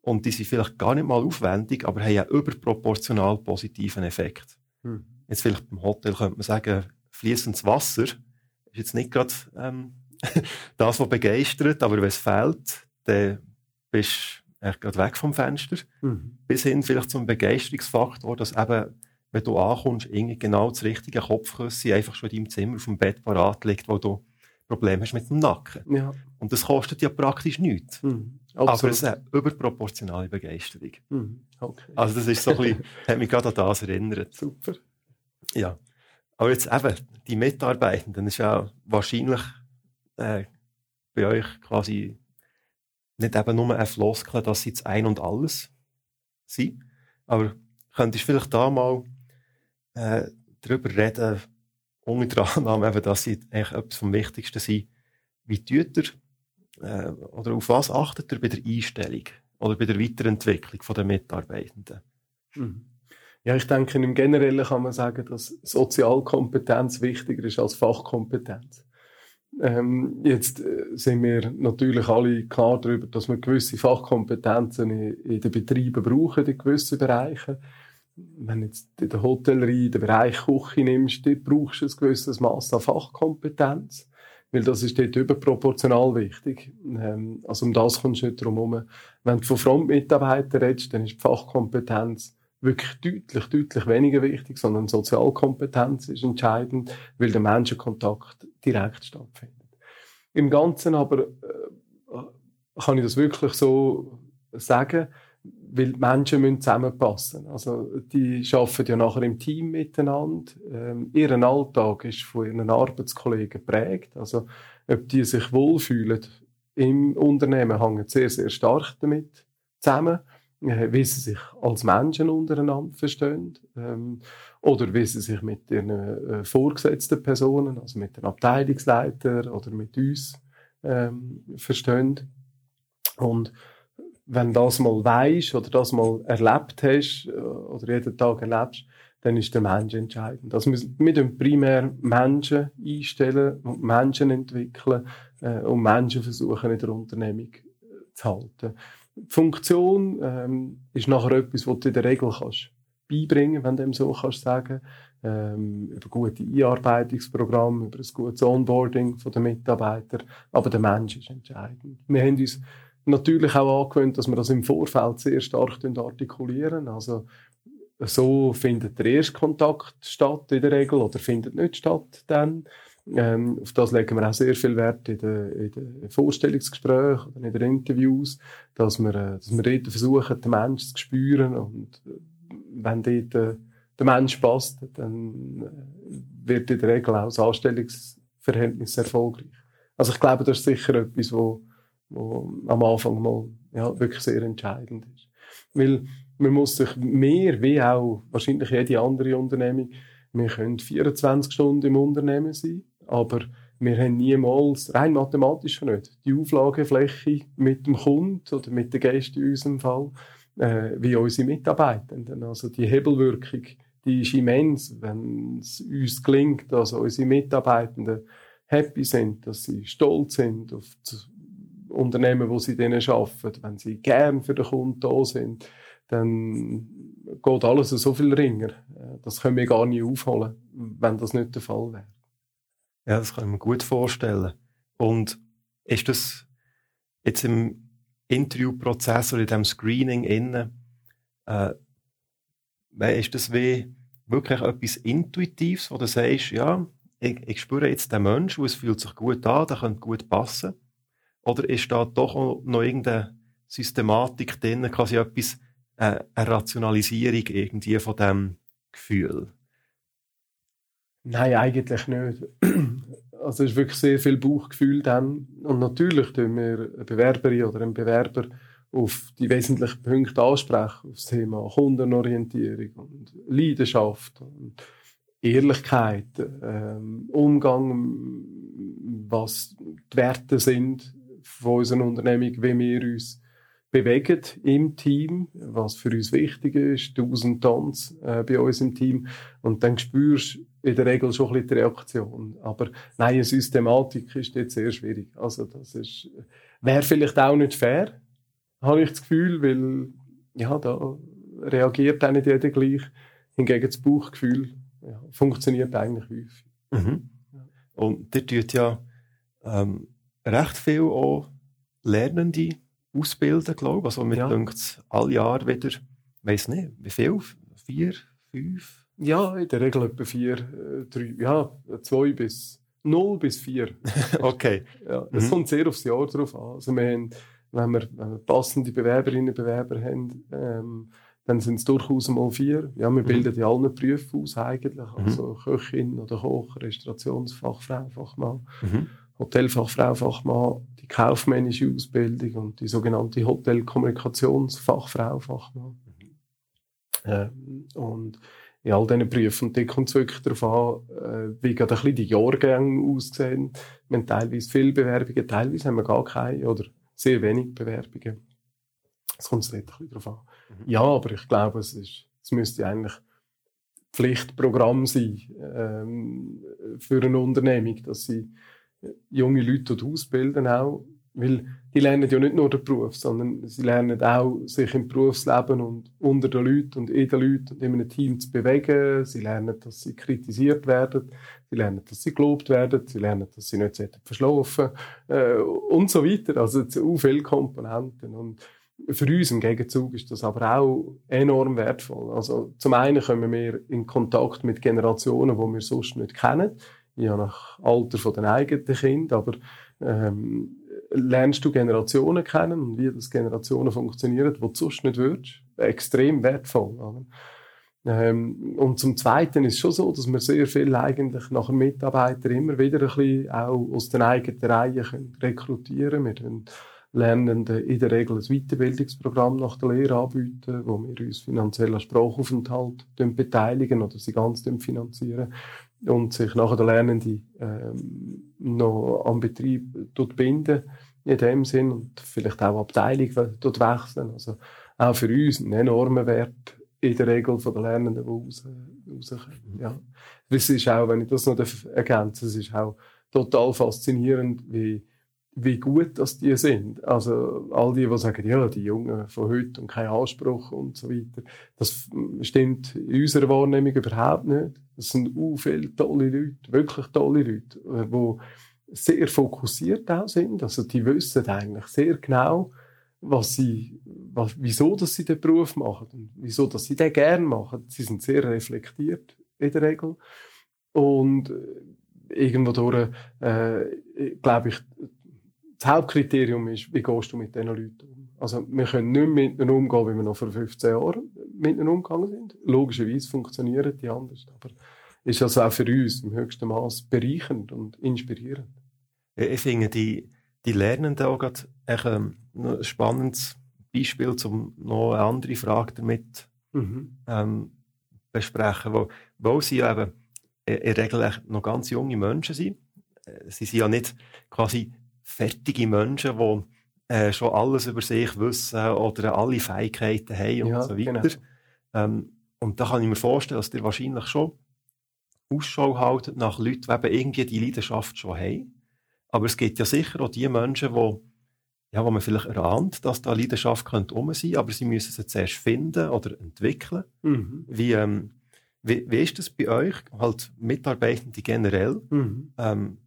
Und die sind vielleicht gar nicht mal aufwendig, aber haben einen überproportional positiven Effekt. Hm. Jetzt vielleicht beim Hotel könnte man sagen, fließendes Wasser ist jetzt nicht gerade ähm, das, was begeistert, aber wenn es fehlt, dann bist du gerade weg vom Fenster. Mhm. Bis hin vielleicht zum Begeisterungsfaktor, dass eben, wenn du ankommst, irgendwie genau das richtige Kopfküsse einfach schon in deinem Zimmer auf dem Bett parat liegt, wo du Probleme hast mit dem Nacken. Ja. Und das kostet ja praktisch nichts. Mhm. Aber es ist eine überproportionale Begeisterung. Mhm. Okay. Also das ist so ein bisschen, hat mich gerade an das erinnert. Super. Ja. Aber jetzt eben, die Mitarbeitenden, das ist ja wahrscheinlich äh, bei euch quasi nicht eben nur ein Floskel, dass sie das Ein und Alles sind. Aber könntest du vielleicht da mal äh, darüber reden, unter anderem eben, dass sie eigentlich etwas vom Wichtigsten sind. Wie tut ihr, äh, oder auf was achtet ihr bei der Einstellung oder bei der Weiterentwicklung der Mitarbeitenden? Mhm. Ja, ich denke, im Generellen kann man sagen, dass Sozialkompetenz wichtiger ist als Fachkompetenz. Ähm, jetzt äh, sind wir natürlich alle klar darüber, dass wir gewisse Fachkompetenzen in, in den Betrieben brauchen, in gewissen Bereichen. wenn du jetzt in der Hotellerie den Bereich Küche nimmst, brauchst du ein gewisses Maß an Fachkompetenz, weil das ist dort überproportional wichtig. Ähm, also um das kommst du nicht drum herum. Wenn du von Frontmitarbeitern redest, dann ist die Fachkompetenz wirklich deutlich, deutlich weniger wichtig, sondern Sozialkompetenz ist entscheidend, weil der Menschenkontakt direkt stattfindet. Im Ganzen aber äh, kann ich das wirklich so sagen, weil die Menschen müssen zusammenpassen. Also, die arbeiten ja nachher im Team miteinander. Ähm, ihren Alltag ist von ihren Arbeitskollegen geprägt. Also, ob die sich wohlfühlen im Unternehmen, hängt sehr, sehr stark damit zusammen. Äh, wie sie sich als Menschen untereinander verstehen. Ähm, oder wie sie sich mit ihren äh, vorgesetzten Personen, also mit den Abteilungsleitern oder mit uns, ähm, verstehen. Und wenn das mal weißt oder das mal erlebt hast äh, oder jeden Tag erlebst, dann ist der Mensch entscheidend. Also wir, wir primär Menschen einstellen und Menschen entwickeln äh, und Menschen versuchen in der Unternehmung äh, zu halten. Die Funktion ähm, ist nachher etwas, was du in der Regel kannst beibringen, wenn du dem so kannst sagen, ähm, über gute Einarbeitungsprogramme, über ein gutes Onboarding der Mitarbeiter, aber der Mensch ist entscheidend. Wir haben uns natürlich auch angewöhnt, dass wir das im Vorfeld sehr stark artikulieren. Also, so findet der erste Kontakt statt in der Regel oder findet nicht statt dann. Ähm, auf das legen wir auch sehr viel Wert in den, Vorstellungsgesprächen oder in den Interviews, dass wir, äh, dass wir versuchen, den Menschen zu spüren und wenn dort äh, der Mensch passt, dann äh, wird in der Regel auch das Anstellungsverhältnis erfolgreich. Also ich glaube, das ist sicher etwas, wo wo am Anfang mal ja, wirklich sehr entscheidend ist. Weil man muss sich mehr, wie auch wahrscheinlich jede andere Unternehmung, wir können 24 Stunden im Unternehmen sein, aber wir haben niemals, rein mathematisch nicht, die Auflagefläche mit dem Kunden oder mit den Gästen in unserem Fall, äh, wie unsere Mitarbeitenden. Also die Hebelwirkung, die ist immens, wenn es uns gelingt, dass unsere Mitarbeitenden happy sind, dass sie stolz sind auf Unternehmen, wo sie denen arbeiten, wenn sie gern für den Kunden da sind, dann geht alles so viel ringer. Das können wir gar nicht aufholen, wenn das nicht der Fall wäre. Ja, das kann ich mir gut vorstellen. Und ist das jetzt im Interviewprozess oder in diesem Screening innen, äh, ist das wie wirklich etwas Intuitives, wo du sagst, ja, ich, ich spüre jetzt den Menschen, es fühlt sich gut an, der könnte gut passen. Oder ist da doch noch irgendeine Systematik drin, quasi etwas, äh, eine Rationalisierung irgendwie von dem Gefühl? Nein, eigentlich nicht. Also es ist wirklich sehr viel Bauchgefühl dann. Und natürlich tun wir eine Bewerberin oder einen Bewerber auf die wesentlichen Punkte ansprechen, auf das Thema Kundenorientierung und Leidenschaft und Ehrlichkeit, ähm, Umgang, was die Werte sind, von unserer Unternehmung, wie wir uns bewegen im Team, was für uns wichtig ist, tausend Tanz äh, bei uns im Team. Und dann spürst du in der Regel schon ein bisschen die Reaktion. Aber nein, eine Systematik ist jetzt sehr schwierig. Also das ist, wäre vielleicht auch nicht fair, habe ich das Gefühl, weil, ja, da reagiert auch nicht jeder gleich. Hingegen das Bauchgefühl ja, funktioniert eigentlich häufig. Mhm. Und der tut ja ähm, recht viel auch Lernende ausbilden, glaube ich. Also mir ja. denkt alle Jahre wieder, weiß nicht, wie viel? Vier, fünf? Ja, in der Regel etwa vier, äh, drei, ja, zwei bis null bis vier. okay. ja, es mhm. kommt sehr aufs Jahr drauf an. Also wir haben, wenn wir, wenn wir passende Bewerberinnen und Bewerber haben, ähm, dann sind es durchaus mal vier. Ja, wir mhm. bilden ja alle Berufe aus eigentlich. Mhm. Also Köchin oder Koch, Restaurationsfachfrau, Fachmann. Mhm. Hotelfachfrau, Fachmann, die kaufmännische Ausbildung und die sogenannte Hotelkommunikationsfachfrau, Fachmann. Mhm. Ähm, und in all diesen Berufen, und kommt es wirklich darauf an, äh, wie gerade ein bisschen die Jahrgänge aussehen. Wir haben teilweise viele Bewerbungen, teilweise haben wir gar keine oder sehr wenig Bewerbungen. Es kommt dort ein bisschen darauf an. Mhm. Ja, aber ich glaube, es, ist, es müsste eigentlich Pflichtprogramm sein ähm, für eine Unternehmung, dass sie junge Leute dort ausbilden auch, Weil die lernen ja nicht nur den Beruf, sondern sie lernen auch, sich im Berufsleben und unter den Leuten und in den Leuten und in einem Team zu bewegen. Sie lernen, dass sie kritisiert werden. Sie lernen, dass sie gelobt werden. Sie lernen, dass sie nicht verschlafen äh, und so weiter. Also zu viele Komponenten. Und für uns im Gegenzug ist das aber auch enorm wertvoll. Also zum einen kommen wir in Kontakt mit Generationen, die wir sonst nicht kennen. Ja, nach Alter von den eigenen Kindern, aber ähm, lernst du Generationen kennen und wie das Generationen funktionieren, wo du sonst nicht würdest. Extrem wertvoll. Oder? Ähm, und zum Zweiten ist es schon so, dass wir sehr viel eigentlich nach einem Mitarbeiter immer wieder ein bisschen auch aus den eigenen Reihen können rekrutieren können. Wir Lernenden in der Regel ein Weiterbildungsprogramm nach der Lehre anbieten, wo wir uns finanziell an Sprachaufenthalt beteiligen oder sie ganz finanzieren und sich nachher der Lernende ähm, noch am Betrieb binden in dem Sinn und vielleicht auch Abteilung dort wechseln. Also auch für uns ein enormer Wert in der Regel von den Lernenden, die raus, rauskommen. Ja. Das ist auch, wenn ich das noch ergänze, es ist auch total faszinierend, wie wie gut das die sind. Also all die, die sagen, ja, die Jungen von heute und kein Anspruch und so weiter, das stimmt in unserer Wahrnehmung überhaupt nicht. Das sind u viele tolle Leute, wirklich tolle Leute, die sehr fokussiert auch sind. Also die wissen eigentlich sehr genau, was sie, was, wieso dass sie den Beruf machen und wieso dass sie den gerne machen. Sie sind sehr reflektiert in der Regel und irgendwo durch, äh, glaube ich, das Hauptkriterium ist, wie gehst du mit diesen Leuten um? Also, wir können nicht mit ihnen umgehen, wie wir noch vor 15 Jahren mit ihnen umgegangen sind. Logischerweise funktionieren die anders, aber ist also auch für uns im höchsten Maß bereichernd und inspirierend. Ich finde die, die Lernenden auch gerade ähm, ein spannendes Beispiel, um noch eine andere Frage damit mhm. ähm, besprechen, wo, wo sie eben in der Regel noch ganz junge Menschen sind. Äh, sie sind ja nicht quasi fertige Menschen, die äh, schon alles über sich wissen oder alle Fähigkeiten haben und ja, so weiter. Genau. Ähm, und da kann ich mir vorstellen, dass ihr wahrscheinlich schon Ausschau haltet nach Leuten, die eben irgendwie die Leidenschaft schon haben. Aber es gibt ja sicher auch die Menschen, die ja, wo man vielleicht erahnt, dass da Leidenschaft könnte um sein, aber sie müssen sie zuerst finden oder entwickeln. Mhm. Wie, ähm, wie, wie ist das bei euch, halt Mitarbeitende generell? Mhm. Ähm,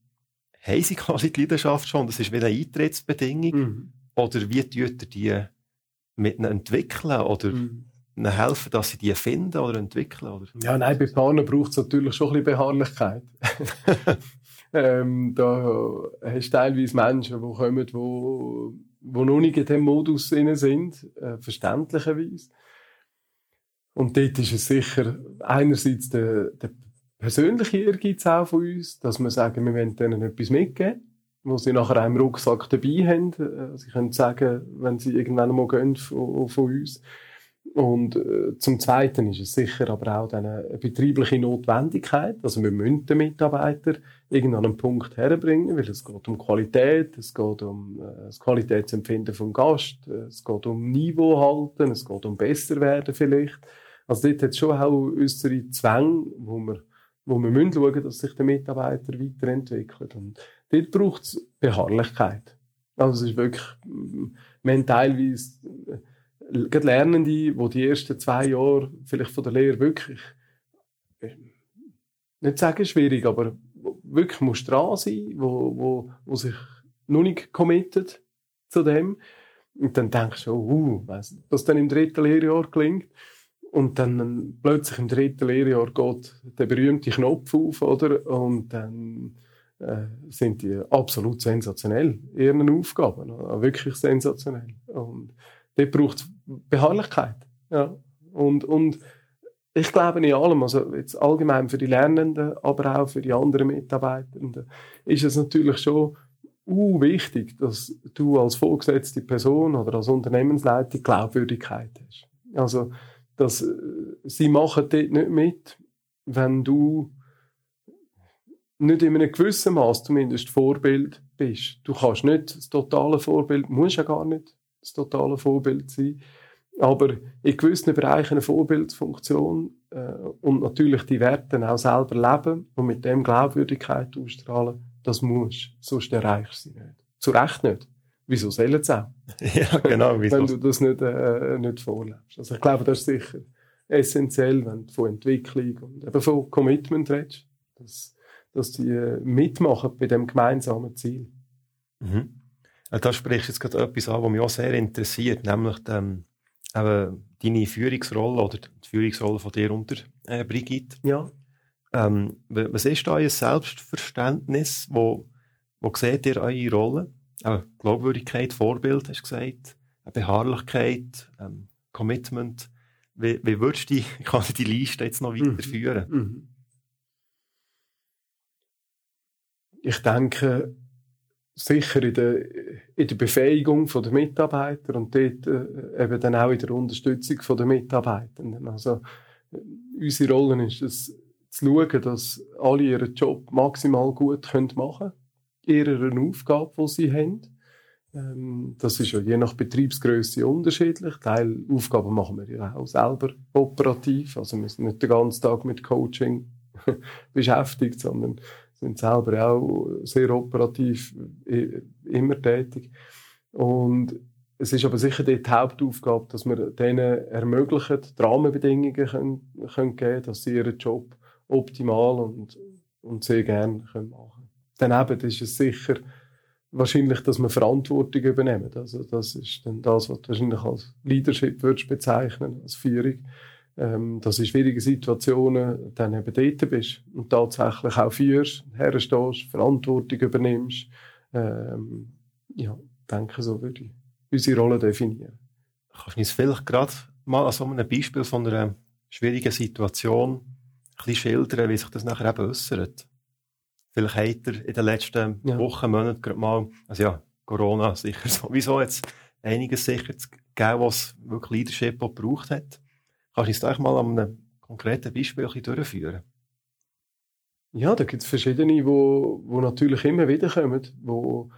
haben sie quasi die Leidenschaft schon, das ist wie eine Eintrittsbedingung? Mhm. Oder wie tut ihr die mit entwickeln oder mhm. Ihnen helfen, dass sie die finden oder entwickeln? Oder? Ja, nein, bei Paaren braucht es natürlich schon ein bisschen Beharrlichkeit. ähm, da hast du teilweise Menschen, die kommen, die wo, wo noch nicht in diesem Modus sind, äh, verständlicherweise. Und dort ist es sicher einerseits der, der persönliche Ehrgeiz auch von uns, dass wir sagen, wir wollen denen etwas mitgeben, wo sie nachher auch im Rucksack dabei haben. Äh, sie können sagen, wenn sie irgendwann mal gehen von, von uns. Und äh, zum Zweiten ist es sicher aber auch eine betriebliche Notwendigkeit. Also wir müssen den Mitarbeiter irgendwann einen Punkt herbringen, weil es geht um Qualität, es geht um äh, das Qualitätsempfinden vom Gast, äh, es geht um Niveau halten, es geht um besser werden vielleicht. Also dort hat es schon auch unsere Zwänge, wo wir wo wir müssen schauen, dass sich der Mitarbeiter weiterentwickelt. Und dort braucht es Beharrlichkeit. Also es ist wirklich, wir haben teilweise äh, Lernende, die die ersten zwei Jahre vielleicht von der Lehre wirklich, äh, nicht sagen schwierig, aber wirklich muss dran sein, wo, wo, wo sich noch nicht committet zu dem. Und dann denkst du, uh, weiss, was dann im dritten Lehrjahr gelingt. Und dann plötzlich im dritten Lehrjahr geht der berühmte Knopf auf, oder? Und dann äh, sind die absolut sensationell, ihren Aufgaben. Wirklich sensationell. Und dort braucht es Beharrlichkeit. Ja. Und, und ich glaube in allem, also jetzt allgemein für die Lernenden, aber auch für die anderen Mitarbeitenden, ist es natürlich schon uh, wichtig, dass du als vorgesetzte Person oder als Unternehmensleiter Glaubwürdigkeit hast. Also, dass äh, sie machen dort nicht mit, wenn du nicht in einem gewissen Maß zumindest Vorbild bist. Du kannst nicht das totale Vorbild, musst ja gar nicht das totale Vorbild sein, aber in gewissen Bereichen eine Vorbildfunktion äh, und natürlich die Werte auch selber leben und mit dem Glaubwürdigkeit ausstrahlen, das musst, sonst erreichst du sie nicht. Zu Recht nicht. wieso sollen sie auch? ja, genau. Wieso? Wenn du das nicht, äh, nicht vorlebst. Also ich glaube, das ist sicher essentiell, wenn du von Entwicklung und eben von Commitment redest, dass, dass die äh, mitmachen bei dem gemeinsamen Ziel. Mhm. Da sprichst du jetzt gerade etwas an, was mich auch sehr interessiert, nämlich ähm, eben deine Führungsrolle oder die Führungsrolle von dir unter äh, Brigitte. Ja. Ähm, was ist da euer Selbstverständnis? Wo, wo seht ihr eure Rolle? Äh, Glaubwürdigkeit, Vorbild, hast du gesagt, Beharrlichkeit, ähm, Commitment. Wie, wie würdest du die, quasi die Liste jetzt noch mhm. weiterführen? Mhm. Ich denke, sicher in der, in der Befähigung der Mitarbeiter und dort äh, eben dann auch in der Unterstützung der Mitarbeitenden. Also, äh, unsere Rolle ist es, zu schauen, dass alle ihren Job maximal gut können machen können, ihrer Aufgabe, die sie haben. Ähm, das ist ja je nach Betriebsgröße unterschiedlich. Teil Aufgaben machen wir ja auch selber operativ. Also wir sind nicht den ganzen Tag mit Coaching beschäftigt, sondern sind selber auch sehr operativ immer tätig. Und es ist aber sicher die Hauptaufgabe, dass wir denen ermöglichen, die Rahmenbedingungen können, können geben, dass sie ihren Job optimal und, und sehr gerne machen können. Daneben ist es sicher wahrscheinlich, dass wir Verantwortung übernehmen. Also das ist dann das, was du wahrscheinlich als Leadership würdest bezeichnen, als Führung ähm, dass in schwierigen Situationen dann eben dort bist und tatsächlich auch führst, herstehst, Verantwortung übernimmst. Ähm, ja, denke, so würde ich unsere Rolle definieren. Kannst du uns vielleicht gerade mal an so einem Beispiel von einer schwierigen Situation ein bisschen schildern, wie sich das nachher eben äußert? Vielleicht hat er in den letzten ja. Wochen, Monaten gerade mal, also ja, Corona sicher sowieso jetzt einiges sicher gegeben, was wirklich Leadership auch gebraucht hat. Kannst du uns da mal an einem konkreten Beispiel ein durchführen? Ja, da gibt es verschiedene, wo, wo natürlich immer wieder kommen, wo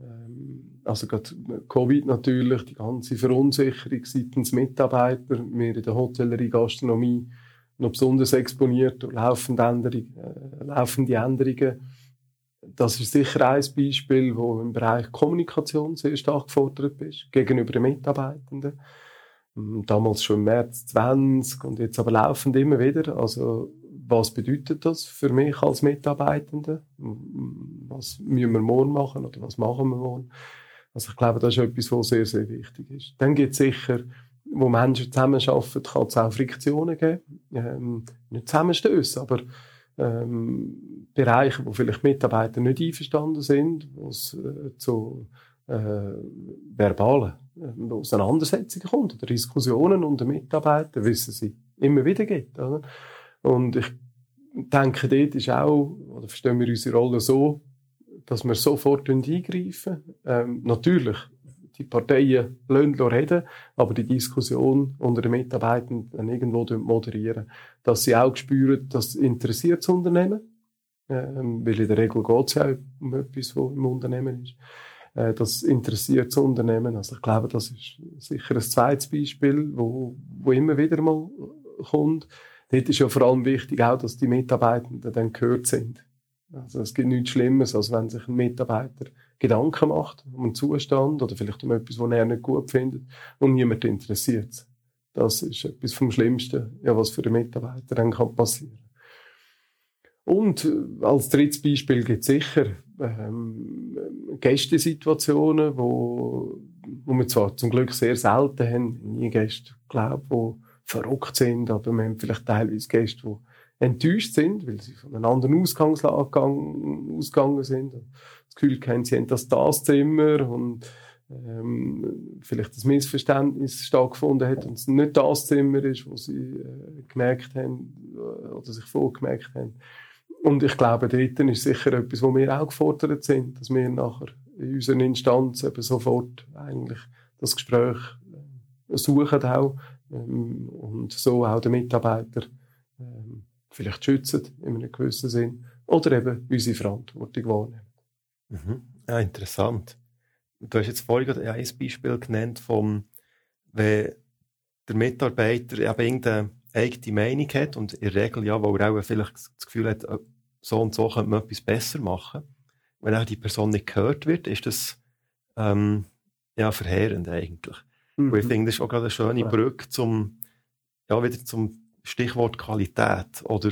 ähm, also gerade Covid natürlich, die ganze Verunsicherung seitens Mitarbeiter, wir in der Hotellerie, Gastronomie noch besonders exponiert durch laufende Änderungen, äh, laufende Änderungen. Das ist sicher ein Beispiel, wo im Bereich Kommunikation sehr stark gefordert ist, gegenüber den Mitarbeitenden. Damals schon im März 20 und jetzt aber laufend immer wieder. Also, was bedeutet das für mich als Mitarbeitende? Was müssen wir morgen machen oder was machen wir morgen? Also, ich glaube, das ist etwas, was sehr, sehr wichtig ist. Dann gibt es sicher, wo Menschen zusammenarbeiten, kann es auch Friktionen geben. Ähm, nicht Zusammenstöße, aber ähm, Bereiche, wo vielleicht Mitarbeiter nicht einverstanden sind, wo es äh, zu äh, verbalen äh, Auseinandersetzungen kommt oder Diskussionen unter Mitarbeitern, wissen sie immer wieder gibt. Oder? Und ich denke, dort ist auch, oder verstehen wir unsere Rolle so, dass wir sofort eingreifen. Ähm, natürlich, die Parteien lassen reden, aber die Diskussion unter den Mitarbeitern dann irgendwo moderieren. Dass sie auch spüren, dass interessiert das Unternehmen. Ähm, weil in der Regel geht es ja um etwas, was im Unternehmen ist das interessiert das Unternehmen. Also ich glaube, das ist sicher ein zweites Beispiel, wo, wo immer wieder mal kommt. Dort ist ja vor allem wichtig auch, dass die Mitarbeitenden dann gehört sind. Also es gibt nichts Schlimmes, als wenn sich ein Mitarbeiter Gedanken macht um einen Zustand oder vielleicht um etwas, was er nicht gut findet und niemand interessiert. Das ist etwas vom Schlimmsten, ja, was für einen Mitarbeiter dann kann passieren. Und äh, als drittes Beispiel gibt es sicher ähm, Gästesituationen, wo, wo wir zwar zum Glück sehr selten haben, nie Gäste, glaube die verrückt sind, aber wir haben vielleicht teilweise Gäste, die enttäuscht sind, weil sie von einer anderen Ausgangslage ausgegangen sind. Das Gefühl haben, sie haben das, das Zimmer und ähm, vielleicht das Missverständnis stattgefunden hat und es nicht das Zimmer ist, wo sie äh, gemerkt haben äh, oder sich vorgemerkt haben. Und ich glaube, dort ist sicher etwas, wo wir auch gefordert sind, dass wir nachher in unseren Instanzen eben sofort eigentlich das Gespräch äh, suchen auch ähm, und so auch den Mitarbeiter ähm, vielleicht schützen in einem gewissen Sinn oder eben unsere Verantwortung wahrnehmen. Mhm. Ja, interessant. Du hast jetzt vorhin ein Beispiel genannt vom, wenn der Mitarbeiter eben irgendeine eigene Meinung hat und in der Regel ja, wo er auch vielleicht das Gefühl hat, so und so könnte man etwas besser machen. Wenn auch die Person nicht gehört wird, ist das, ähm, ja, verheerend eigentlich. Mhm. Und ich finde, das ist auch gerade eine schöne Brücke zum, ja, wieder zum Stichwort Qualität oder,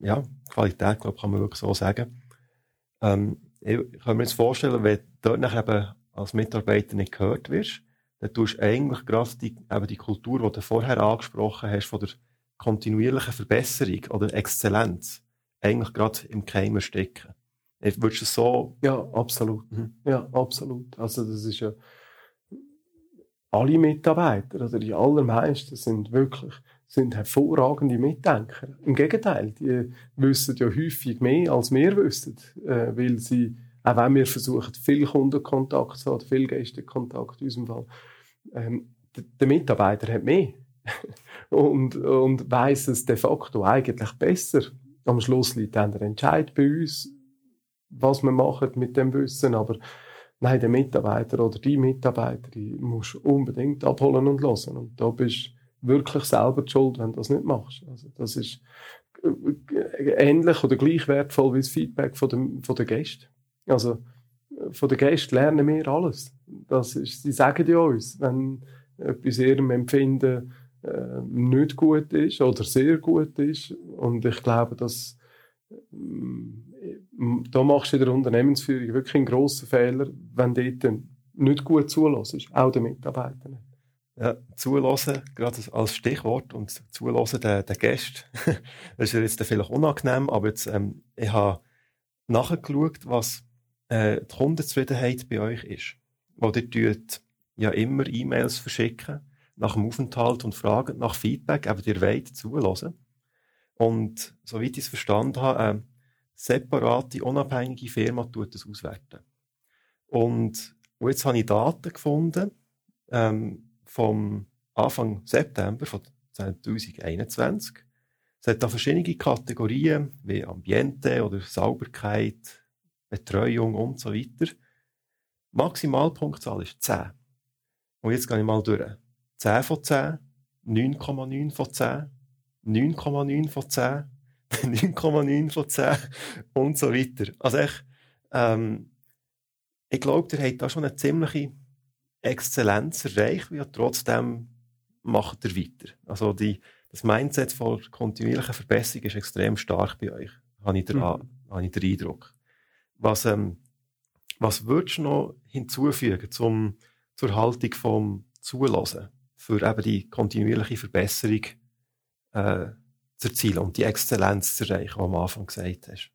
ja, Qualität, glaube ich, kann man wirklich so sagen. Ähm, ich kann mir jetzt vorstellen, wenn du dort nachher eben als Mitarbeiter nicht gehört wirst, dann tust du eigentlich gerade die, eben die Kultur, die du vorher angesprochen hast, von der kontinuierlichen Verbesserung oder Exzellenz, eigentlich gerade im Keim ersticken. Würdest du es so? Ja, absolut. Mhm. Ja, absolut. Also, das ist ja, alle Mitarbeiter, oder die allermeisten sind wirklich, sind hervorragende Mitdenker. Im Gegenteil, die wissen ja häufig mehr, als wir wissen, äh, weil sie, auch wenn wir versuchen, viel Kundenkontakt zu haben, viel Gästekontakt in unserem Fall, ähm, der, Mitarbeiter hat mehr. und, und weiss es de facto eigentlich besser. Am Schluss liegt dann der Entscheid bei uns, was wir machen mit dem Wissen, aber nein, der Mitarbeiter oder die Mitarbeiter, die musst du unbedingt abholen und lassen. Und da bist du wirklich selber die schuld, wenn du das nicht machst. Also das ist äh, ähnlich oder gleich wertvoll wie das Feedback von, dem, von den Gästen. Also von den Gästen lernen wir alles. Das ist, sie sagen ja uns, wenn etwas ihrem Empfinden äh, nicht gut ist oder sehr gut ist. Und ich glaube, dass da machst du in der Unternehmensführung wirklich einen grossen Fehler, wenn du dort nicht gut zulässt, auch den Mitarbeitern. Ja, zulassen, gerade als Stichwort, und zulassen den, den Gästen. das ist jetzt vielleicht unangenehm, aber jetzt, ähm, ich habe nachgeschaut, was äh, die Kundenzufriedenheit bei euch ist. Wo ihr tut ja immer E-Mails verschicken, nach dem Aufenthalt und fragen nach Feedback, aber ihr wollt zulassen. Und soweit ich es verstanden habe, äh, separate, unabhängige Firma tut das auswerten. Und, und jetzt habe ich Daten gefunden ähm, vom Anfang September von 2021. Es hat da verschiedene Kategorien wie Ambiente oder Sauberkeit, Betreuung und so weiter. Maximalpunktzahl ist 10. Und jetzt gehe ich mal durch. 10 von 10, 9,9 von 10, 9,9 von 10, 9,9 von 10 und so weiter. Also ich, ähm, ich glaube, ihr habt da schon eine ziemliche Exzellenz erreicht, und trotzdem macht ihr weiter. Also die, das Mindset von kontinuierlicher Verbesserung ist extrem stark bei euch, habe ich den, mhm. habe ich den Eindruck. Was, ähm, was würdest du noch hinzufügen zum, zur Haltung vom Zulassen für eben die kontinuierliche Verbesserung äh, zu erzielen und die Exzellenz zu erreichen, die du am Anfang gesagt hast?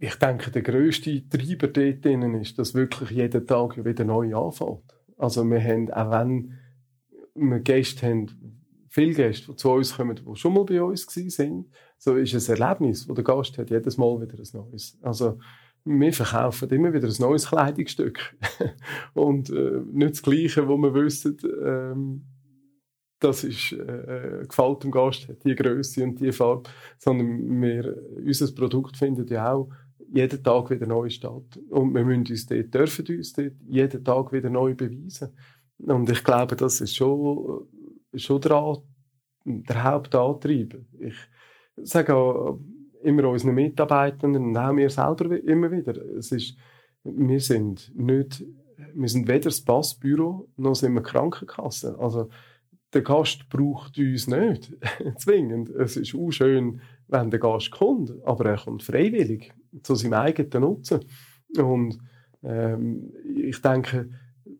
Ich denke, der grösste Treiber dort ist, dass wirklich jeden Tag wieder neu anfängt. Also wir haben, auch wenn wir Gäste haben, viele Gäste, die zu uns kommen, die schon mal bei uns sind, so ist es ein Erlebnis, wo der Gast hat jedes Mal wieder ein neues. Also wir verkaufen immer wieder ein neues Kleidungsstück. und äh, nicht das Gleiche, wo wir wissen, ähm, das ist, äh, gefällt dem Gast, hat die Größe und die Farbe, sondern wir, unser Produkt findet ja auch jeden Tag wieder neu statt. Und wir müssen uns dort, dürfen uns dort jeden Tag wieder neu beweisen. Und ich glaube, das ist schon, schon der, der Hauptantrieb. Ich sage auch immer unseren Mitarbeitern und auch mir selber immer wieder, es ist, wir sind nicht, wir sind weder das Passbüro, noch sind wir Krankenkasse. Also, der Gast braucht uns nicht zwingend. Es ist auch schön, wenn der Gast kommt, aber er kommt freiwillig zu seinem eigenen Nutzen. Und ähm, ich denke,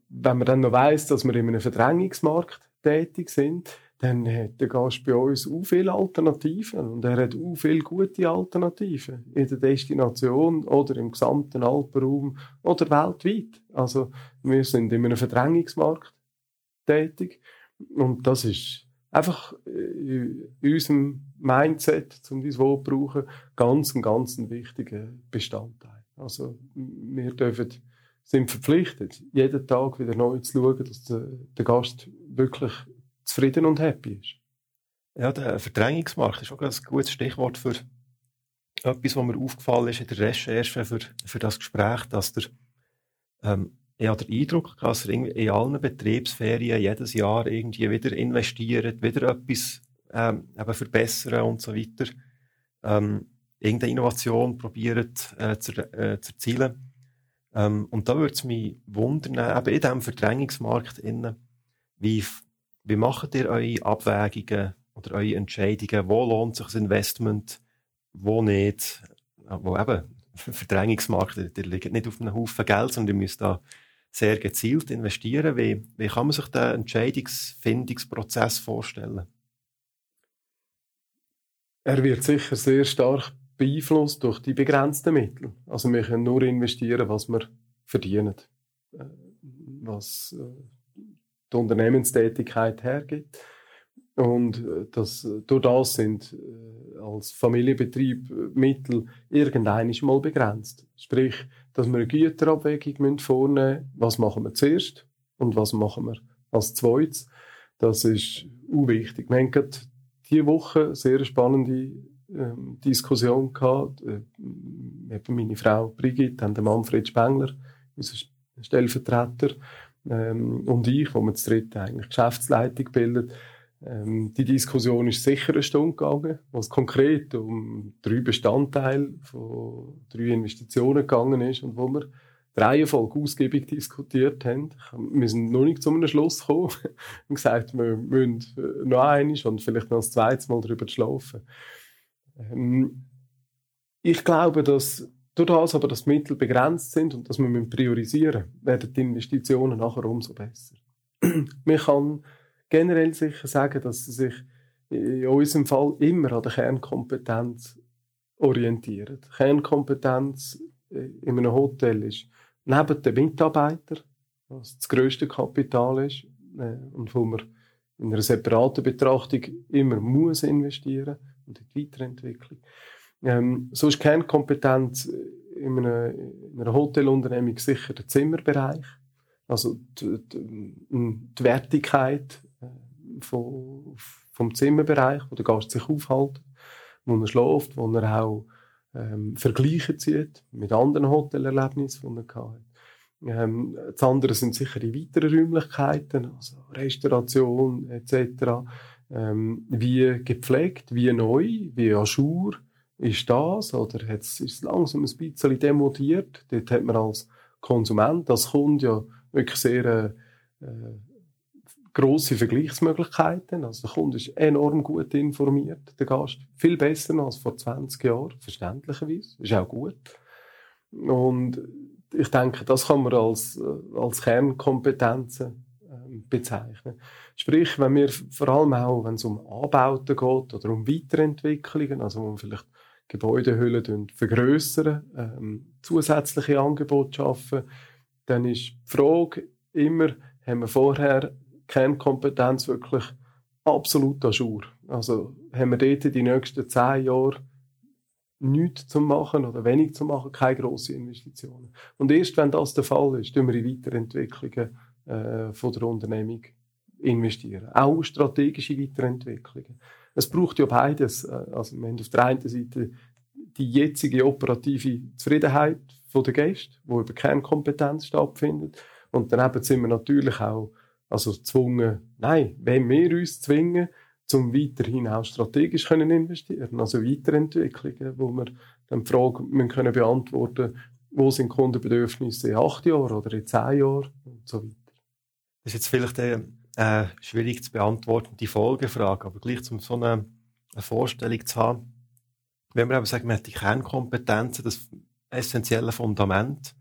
wenn man dann noch weiß, dass wir in einem Verdrängungsmarkt tätig sind, dann hat der Gast bei uns auch viele Alternativen und er hat auch viele gute Alternativen in der Destination oder im gesamten Alpenraum oder weltweit. Also wir sind in einem Verdrängungsmarkt tätig und das ist einfach äh, in unserem Mindset, um dieses Wort zu brauchen, ganz, ein ganz ein wichtiger Bestandteil. Also, wir dürfen, sind verpflichtet, jeden Tag wieder neu zu schauen, dass der, der Gast wirklich zufrieden und happy ist. Ja, der Verdrängungsmarkt ist auch ein gutes Stichwort für etwas, was mir aufgefallen ist in der Recherche für, für das Gespräch, dass der, ähm, ich habe den Eindruck, dass er in allen Betriebsferien jedes Jahr irgendwie wieder investiert, wieder etwas ähm, eben verbessern und so weiter. Ähm, irgendeine Innovation probiert äh, zu, äh, zu erzielen. Ähm, und da würde es mich wundern, eben in diesem Verdrängungsmarkt, innen, wie, wie macht ihr eure Abwägungen oder eure Entscheidungen? Wo lohnt sich das Investment, wo nicht? Wo eben, Verdrängungsmarkt, der liegt nicht auf einem Haufen Geld, sondern ihr müsst da sehr gezielt investieren. Wie, wie kann man sich den Entscheidungsfindungsprozess vorstellen? Er wird sicher sehr stark beeinflusst durch die begrenzten Mittel. Also wir können nur investieren, was wir verdienen, äh, was äh, die Unternehmenstätigkeit hergibt. Und äh, das, durch das sind als Familienbetrieb Mittel irgendein mal begrenzt. Sprich, dass wir eine Güterabwägung vornehmen müssen, was machen wir zuerst und was machen wir als zweites. Das ist unwichtig. Wir haben gerade diese Woche sehr spannende ähm, Diskussion gehabt. Äh, meine Frau Brigitte, der Manfred Spengler, unser Stellvertreter, ähm, und ich, wo wir das dritte eigentlich Geschäftsleitung bildet. Ähm, die Diskussion ist sicher eine Stunde gegangen, wo es konkret um drei Bestandteile von drei Investitionen gegangen ist und wo wir die Reihenfolge ausgiebig diskutiert haben. Wir sind noch nicht zu einem Schluss gekommen und gesagt, wir müssen noch einmal und vielleicht noch das zweite Mal darüber schlafen. Ähm, ich glaube, dass durch das aber, dass Mittel begrenzt sind und dass wir priorisieren müssen, werden die Investitionen nachher umso besser. Man kann generell sicher sagen, dass sie sich in unserem Fall immer an der Kernkompetenz orientieren. Kernkompetenz äh, in einem Hotel ist neben den Mitarbeitern, was das grösste Kapital ist äh, und wo man in einer separaten Betrachtung immer muss investieren und in die Weiterentwicklung. Ähm, so ist Kernkompetenz in einer, in einer Hotelunternehmung sicher der Zimmerbereich. Also die, die, die Wertigkeit äh, von, vom Zimmerbereich, wo der Gast sich aufhält, wo er schläft, wo er auch ähm, Vergleiche zieht mit anderen Hotelerlebnissen, die er hatte. Ähm, das andere sind sicher die weiteren Räumlichkeiten, also Restauration etc. Ähm, wie gepflegt, wie neu, wie ajour ist das? Oder jetzt ist es langsam ein bisschen demodiert? Dort hat man als Konsument, als Kunde ja wirklich sehr äh, äh grosse Vergleichsmöglichkeiten. Also der Kunde ist enorm gut informiert, der Gast. Viel besser als vor 20 Jahren, verständlicherweise. Ist auch gut. Und ich denke, das kann man als, äh, als Kernkompetenzen ähm, bezeichnen. Sprich, wenn wir vor allem auch, wenn es um Anbauten geht oder um Weiterentwicklungen, also um vielleicht Gebäudehüllen vergrößern, ähm, zusätzliche Angebote schaffen, dann ist die Frage immer, haben wir vorher Kernkompetenz wirklich absolut à jour? Also haben wir dort die nächsten zehn Jahre nichts zu machen oder wenig zu machen, keine grossen Investitionen. Und erst wenn das der Fall ist, tun wir in Weiterentwicklungen äh, von der Unternehmung investieren. Auch strategische Weiterentwicklungen. Es braucht ja beides. Äh, also wir haben auf der einen Seite die jetzige operative Zufriedenheit der Gäste, die über Kernkompetenz stattfindet. Und daneben sind wir natürlich auch also gezwungen, nein, wenn wir uns zwingen, zum weiterhin auch strategisch können investieren, also Weiterentwicklungen, wo wir dann die Frage müssen können beantworten, wo sind Kundenbedürfnisse in acht Jahren oder in zehn Jahren und so weiter. Das ist jetzt vielleicht eine, äh, schwierig zu beantworten, die Folgefrage, aber gleich um so eine, eine Vorstellung zu haben, wenn wir aber sagen, man hat die Kernkompetenzen, das essentielle Fundament,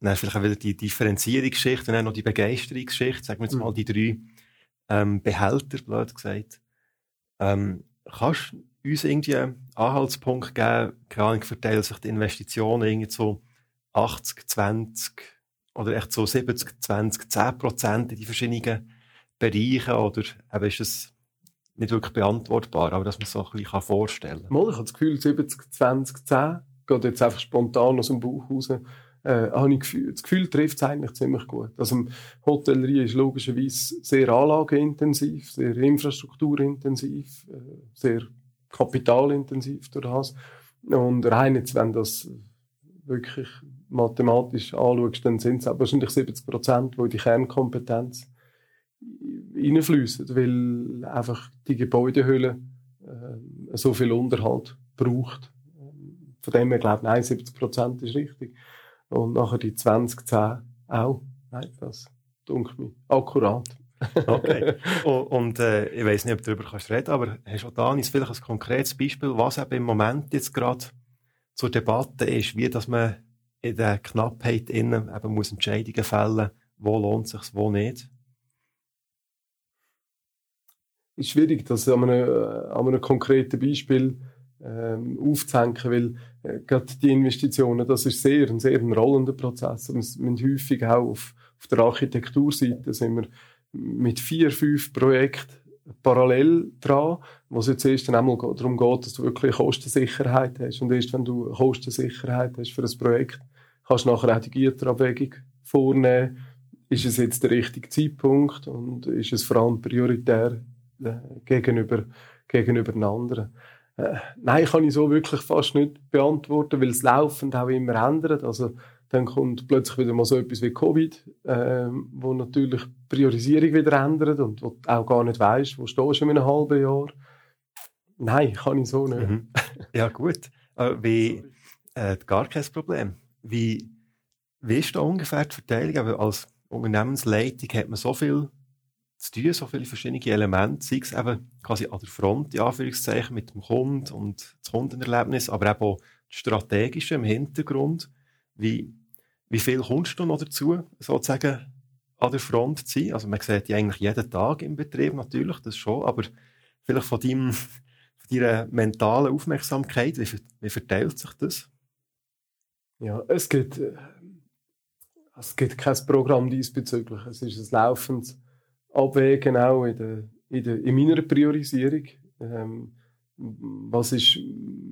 dann vielleicht auch wieder die Differenzierungsgeschichte und dann noch die Begeisterungsgeschichte, sagen wir jetzt mal mhm. die drei ähm, Behälter, blöd gesagt. Ähm, kannst du uns irgendwie einen Anhaltspunkt geben, keine Ahnung, verteilen sich die Investitionen irgendwie so 80, 20 oder echt so 70, 20, 10 Prozent in die verschiedenen Bereiche oder eben ist das nicht wirklich beantwortbar, aber dass man es so ein bisschen vorstellen kann. Ich habe das Gefühl, 70, 20, 10 geht jetzt einfach spontan aus dem Bauch raus äh, habe ich Gefühl, das Gefühl trifft es eigentlich ziemlich gut. Also Hotellerie ist logischerweise sehr anlageintensiv, sehr infrastrukturintensiv, äh, sehr kapitalintensiv durch das. Und rein jetzt, wenn das wirklich mathematisch anschaust, dann sind es wahrscheinlich 70 Prozent, die die Kernkompetenz reinfließen, weil einfach die Gebäudehülle äh, so viel Unterhalt braucht. Von dem her glaube ich, nein, 70 Prozent ist richtig. Und nachher die 2010 auch. Nein, das dunkelt mich akkurat. okay. Und, äh, ich weiß nicht, ob du darüber kannst reden, aber hast du da vielleicht ein konkretes Beispiel, was eben im Moment jetzt gerade zur Debatte ist, wie dass man in der Knappheit innen eben muss Entscheidungen fällen, wo lohnt sich, wo nicht? Ist schwierig, das an einem, an einem konkreten Beispiel ähm, aufzuhängen, weil äh, gerade die Investitionen, das ist sehr, ein sehr ein rollender Prozess. Wir sind häufig auch auf, auf der Architekturseite sind wir mit vier, fünf Projekten parallel dran, wo es jetzt erst einmal darum geht, dass du wirklich Kostensicherheit hast. Und erst wenn du Kostensicherheit hast für ein Projekt, kannst du nachher auch die Güterabwägung vornehmen. Ist es jetzt der richtige Zeitpunkt und ist es vor allem prioritär äh, gegenüber, gegenüber den anderen? Äh, nein, kann ich so wirklich fast nicht beantworten, weil es laufend auch immer ändert. Also, dann kommt plötzlich wieder mal so etwas wie Covid, äh, wo natürlich die Priorisierung wieder ändert und wo du auch gar nicht weißt, wo stehst du in einem halben Jahr. Nein, kann ich so nicht. Mhm. Ja, gut. Äh, wie, äh, gar kein Problem. Wie, wie ist da ungefähr die Verteilung? Aber als Unternehmensleitung hat man so viel zu tun, so viele verschiedene Elemente, sei es eben quasi an der Front, die Anführungszeichen, mit dem Kunden und das Kundenerlebnis, aber eben auch das Strategische im Hintergrund. Wie, wie viel kommst du noch dazu, sozusagen an der Front zu sein? Also man sieht die eigentlich jeden Tag im Betrieb natürlich, das schon, aber vielleicht von, deinem, von deiner mentalen Aufmerksamkeit, wie, wie verteilt sich das? Ja, es gibt, äh, es gibt kein Programm diesbezüglich. Es ist ein laufendes Abwägen auch in, der, in, der, in meiner Priorisierung. Ähm, was ist,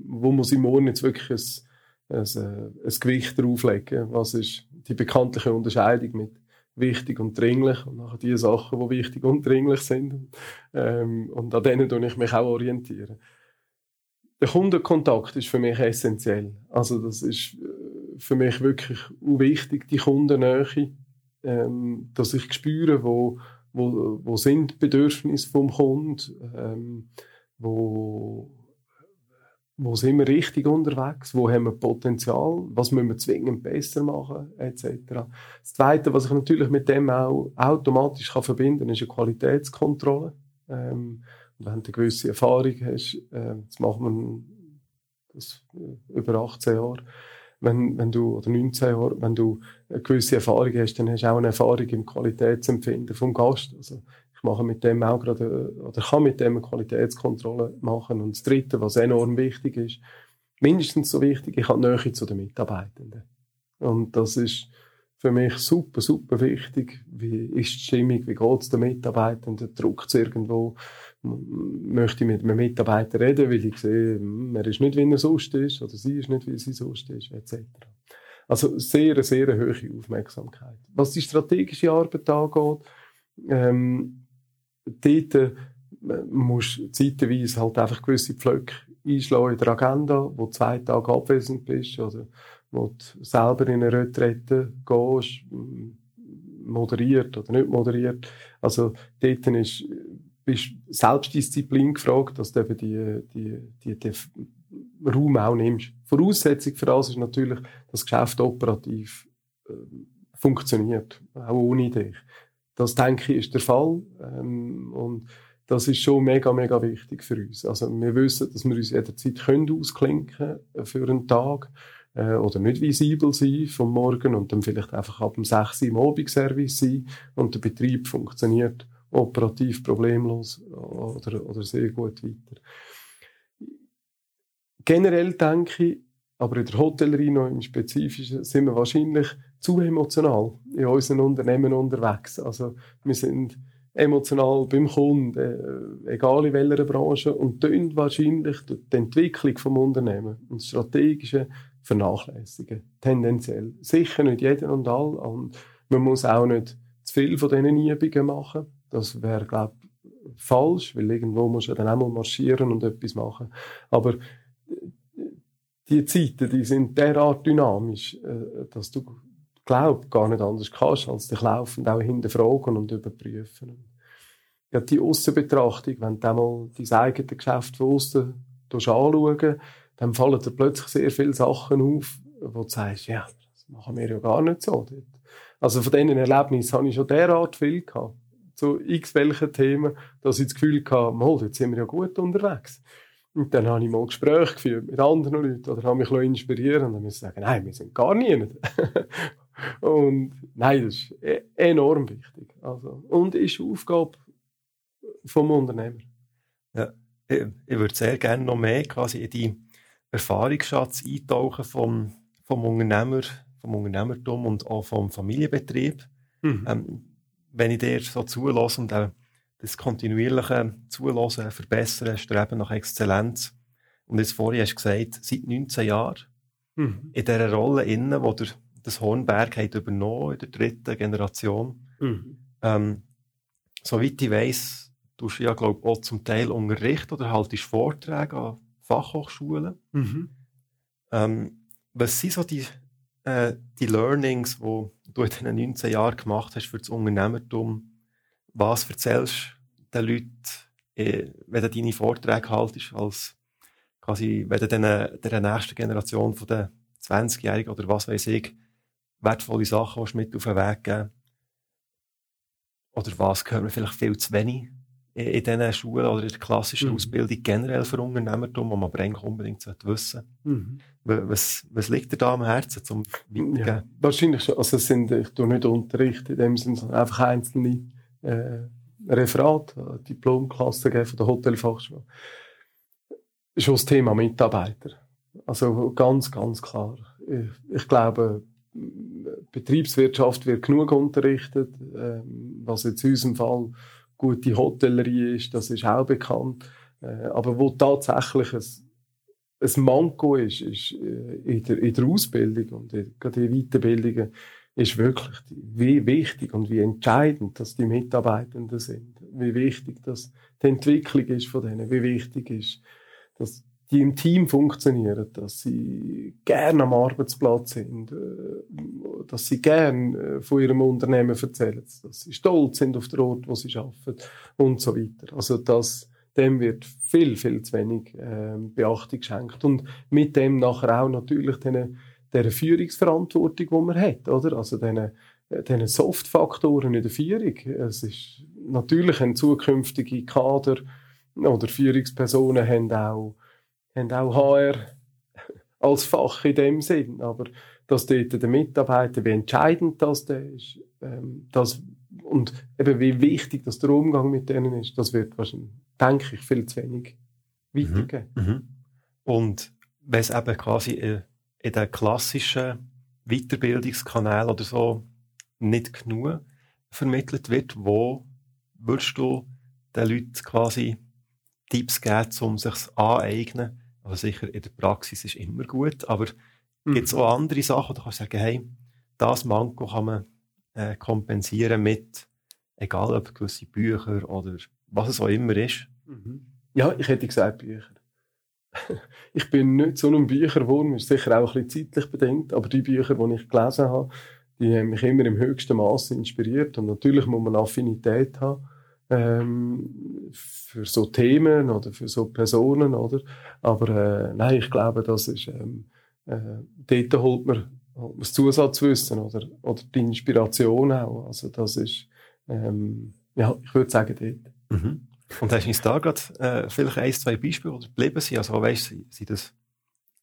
wo muss ich morgen jetzt wirklich ein, ein, ein Gewicht drauflegen. Was ist die bekanntliche Unterscheidung mit wichtig und dringlich und nachher die Sachen, die wichtig und dringlich sind. Ähm, und an denen tue ich mich auch orientieren. Der Kundenkontakt ist für mich essentiell. Also das ist äh, für mich wirklich wichtig, die Kundennähe, ähm, dass ich spüre, wo, wo, wo sind die Bedürfnisse vom Kunden, ähm, wo wo sind wir richtig unterwegs, wo haben wir Potenzial, was müssen wir zwingend besser machen, etc. Das Zweite, was ich natürlich mit dem auch automatisch kann verbinden kann, ist eine Qualitätskontrolle. Ähm, und wenn du eine gewisse Erfahrung hast, äh, das machen wir das über 18 Jahre, wenn, wenn du, oder 19 Jahre, wenn du eine gewisse Erfahrung hast, dann hast du auch eine Erfahrung im Qualitätsempfinden vom Gast. Also, mache mit dem auch gerade, oder kann mit dem eine Qualitätskontrolle machen. Und das Dritte, was enorm wichtig ist, mindestens so wichtig, ich habe Nähe zu den Mitarbeitenden. Und das ist für mich super, super wichtig. Wie ist die Stimmung? Wie geht es den Mitarbeitenden? Druckt es irgendwo? Möchte ich mit einem Mitarbeiter reden, weil ich sehe, hm, er ist nicht, wie er sonst ist, oder sie ist nicht, wie sie sonst ist, etc. Also sehr, sehr hohe Aufmerksamkeit. Was die strategische Arbeit angeht, ähm, dort äh, musst du zeitweise halt einfach gewisse Pflöcke einschlagen in der Agenda, wo zwei Tage abwesend bist oder wo du selber in eine Retrette gehst, moderiert oder nicht moderiert. Also dort ist, bist Selbstdisziplin gefragt, dass du eben die, die, die, die Raum auch nimmst. Voraussetzung für das ist natürlich, dass das Geschäft operativ äh, funktioniert, auch ohne dich. Das denke ich ist der Fall. Ähm, und das ist schon mega, mega wichtig für uns. Also wir wissen, dass wir uns jederzeit können ausklinken für einen Tag äh, oder nicht visibel sein vom Morgen und dann vielleicht einfach ab dem 6 Uhr im Abendservice sein und der Betrieb funktioniert operativ problemlos oder, oder sehr gut weiter. Generell denke ich, aber in der Hotellerie noch im Spezifischen sind wir wahrscheinlich zu emotional in unseren Unternehmen unterwegs. Also wir sind emotional beim Kunden, äh, egal in welcher Branche, und tun wahrscheinlich die Entwicklung vom Unternehmen und Strategische vernachlässigen. Tendenziell. Sicher nicht jeden und all. Und man muss auch nicht zu viel von diesen Übungen machen. Das wäre, glaube falsch, weil irgendwo muss du dann auch mal marschieren und etwas machen. Aber die Zeiten, die sind derart dynamisch, äh, dass du, glaub, gar nicht anders kannst, als dich laufend auch hinterfragen und überprüfen. Ja, die Aussenbetrachtung, wenn du einmal dein eigenes Geschäft von aussen anschauen, dann fallen dir plötzlich sehr viele Sachen auf, wo du sagst, ja, machen wir ja gar nicht so. Also von diesen Erlebnissen habe ich schon derart viel gehabt, zu x welchen Themen, dass ich das Gefühl hatte, jetzt sind wir ja gut unterwegs. Und dann habe ich mal Gespräche geführt mit anderen Leuten oder habe mich inspirieren und dann ich sagen, nein, wir sind gar nie. und nein, das ist e-, enorm wichtig. Also, und ist Aufgabe vom Unternehmer. Ja, ich, ich würde sehr gerne noch mehr quasi in die Erfahrungsschatz eintauchen vom, vom Unternehmer, vom Unternehmertum und auch vom Familienbetrieb. Mhm. Ähm, wenn ich dir so zulasse und auch das kontinuierliche Zulassen, Verbessern, Streben nach Exzellenz. Und jetzt vorhin hast du gesagt, seit 19 Jahren mhm. in dieser Rolle innen, wo der, das Hornberg hat übernommen in der dritten Generation. Mhm. Ähm, soweit ich weiss, tust du ja, glaube ich, auch zum Teil Unterricht oder haltest Vorträge an Fachhochschulen. Mhm. Ähm, was sind so die, äh, die Learnings, die du in diesen 19 Jahren gemacht hast für das Unternehmertum? Was erzählst du den Leuten, äh, wenn du deine Vorträge haltest, als quasi, wenn du den, der nächsten Generation von den 20-Jährigen oder was weiß ich, wertvolle Sachen mit auf den Weg geben? Oder was gehört mir vielleicht viel zu wenig in diesen Schulen oder in der klassischen mhm. Ausbildung generell für Unternehmertum, wo man aber eigentlich unbedingt wissen mhm. was, was liegt dir da am Herzen zum Ja, wahrscheinlich schon. Also es sind, ich tue nicht Unterricht in dem Sinne, sondern einfach einzelne äh, Referat, äh, Diplomklasse gegeben von der Hotelfachschule. Schon das Thema Mitarbeiter. Also ganz, ganz klar. Ich, ich glaube, Betriebswirtschaft wird genug unterrichtet, ähm, was jetzt in unserem Fall gute Hotellerie ist, das ist auch bekannt. Äh, aber wo tatsächlich ein, ein Manko ist, ist äh, in, der, in der Ausbildung und gerade in Weiterbildungen, ist wirklich, wie wichtig und wie entscheidend, dass die Mitarbeitenden sind. Wie wichtig, dass die Entwicklung ist von denen. Wie wichtig ist, dass die im Team funktionieren, dass sie gerne am Arbeitsplatz sind, äh, dass sie gerne äh, von ihrem Unternehmen erzählen, dass sie stolz sind auf den Ort, wo sie arbeiten und so weiter. Also das, dem wird viel, viel zu wenig äh, Beachtung geschenkt und mit dem nachher auch natürlich der Führungsverantwortung, die man hat, oder? Also den, den Soft-Faktoren in der Führung. Es ist natürlich ein zukünftige Kader oder Führungspersonen haben auch haben auch HR als Fach in dem Sinn. Aber dass dort der Mitarbeiter, wie entscheidend das der ist, ähm, das, und eben wie wichtig dass der Umgang mit denen ist, das wird wahrscheinlich, denke ich, viel zu wenig weitergeben. Mhm. Mhm. Und wenn es eben quasi in, in den klassischen Weiterbildungskanal oder so nicht genug vermittelt wird, wo würdest du den Leuten quasi Tipps geben, um sich aneignen, also sicher, in der Praxis ist immer gut, aber mhm. gibt es auch andere Sachen, da kannst du sagen, hey, das Manko kann man äh, kompensieren mit, egal ob gewisse Bücher oder was es auch immer ist. Mhm. Ja, ich hätte gesagt Bücher. ich bin nicht so ein Bücherwurm, ist sicher auch ein bisschen zeitlich bedingt, aber die Bücher, die ich gelesen habe, die haben mich immer im höchsten Maße inspiriert und natürlich muss man Affinität haben ähm, für so Themen oder für so Personen, oder? Aber äh, nein, ich glaube, das ist ähm, äh, dort holt man, holt man das Zusatzwissen oder, oder die Inspiration auch. Also das ist, ähm, ja, ich würde sagen, dort. Mhm. Und hast du uns da gerade äh, vielleicht ein, zwei Beispiele, die geblieben sind? Also weißt sind das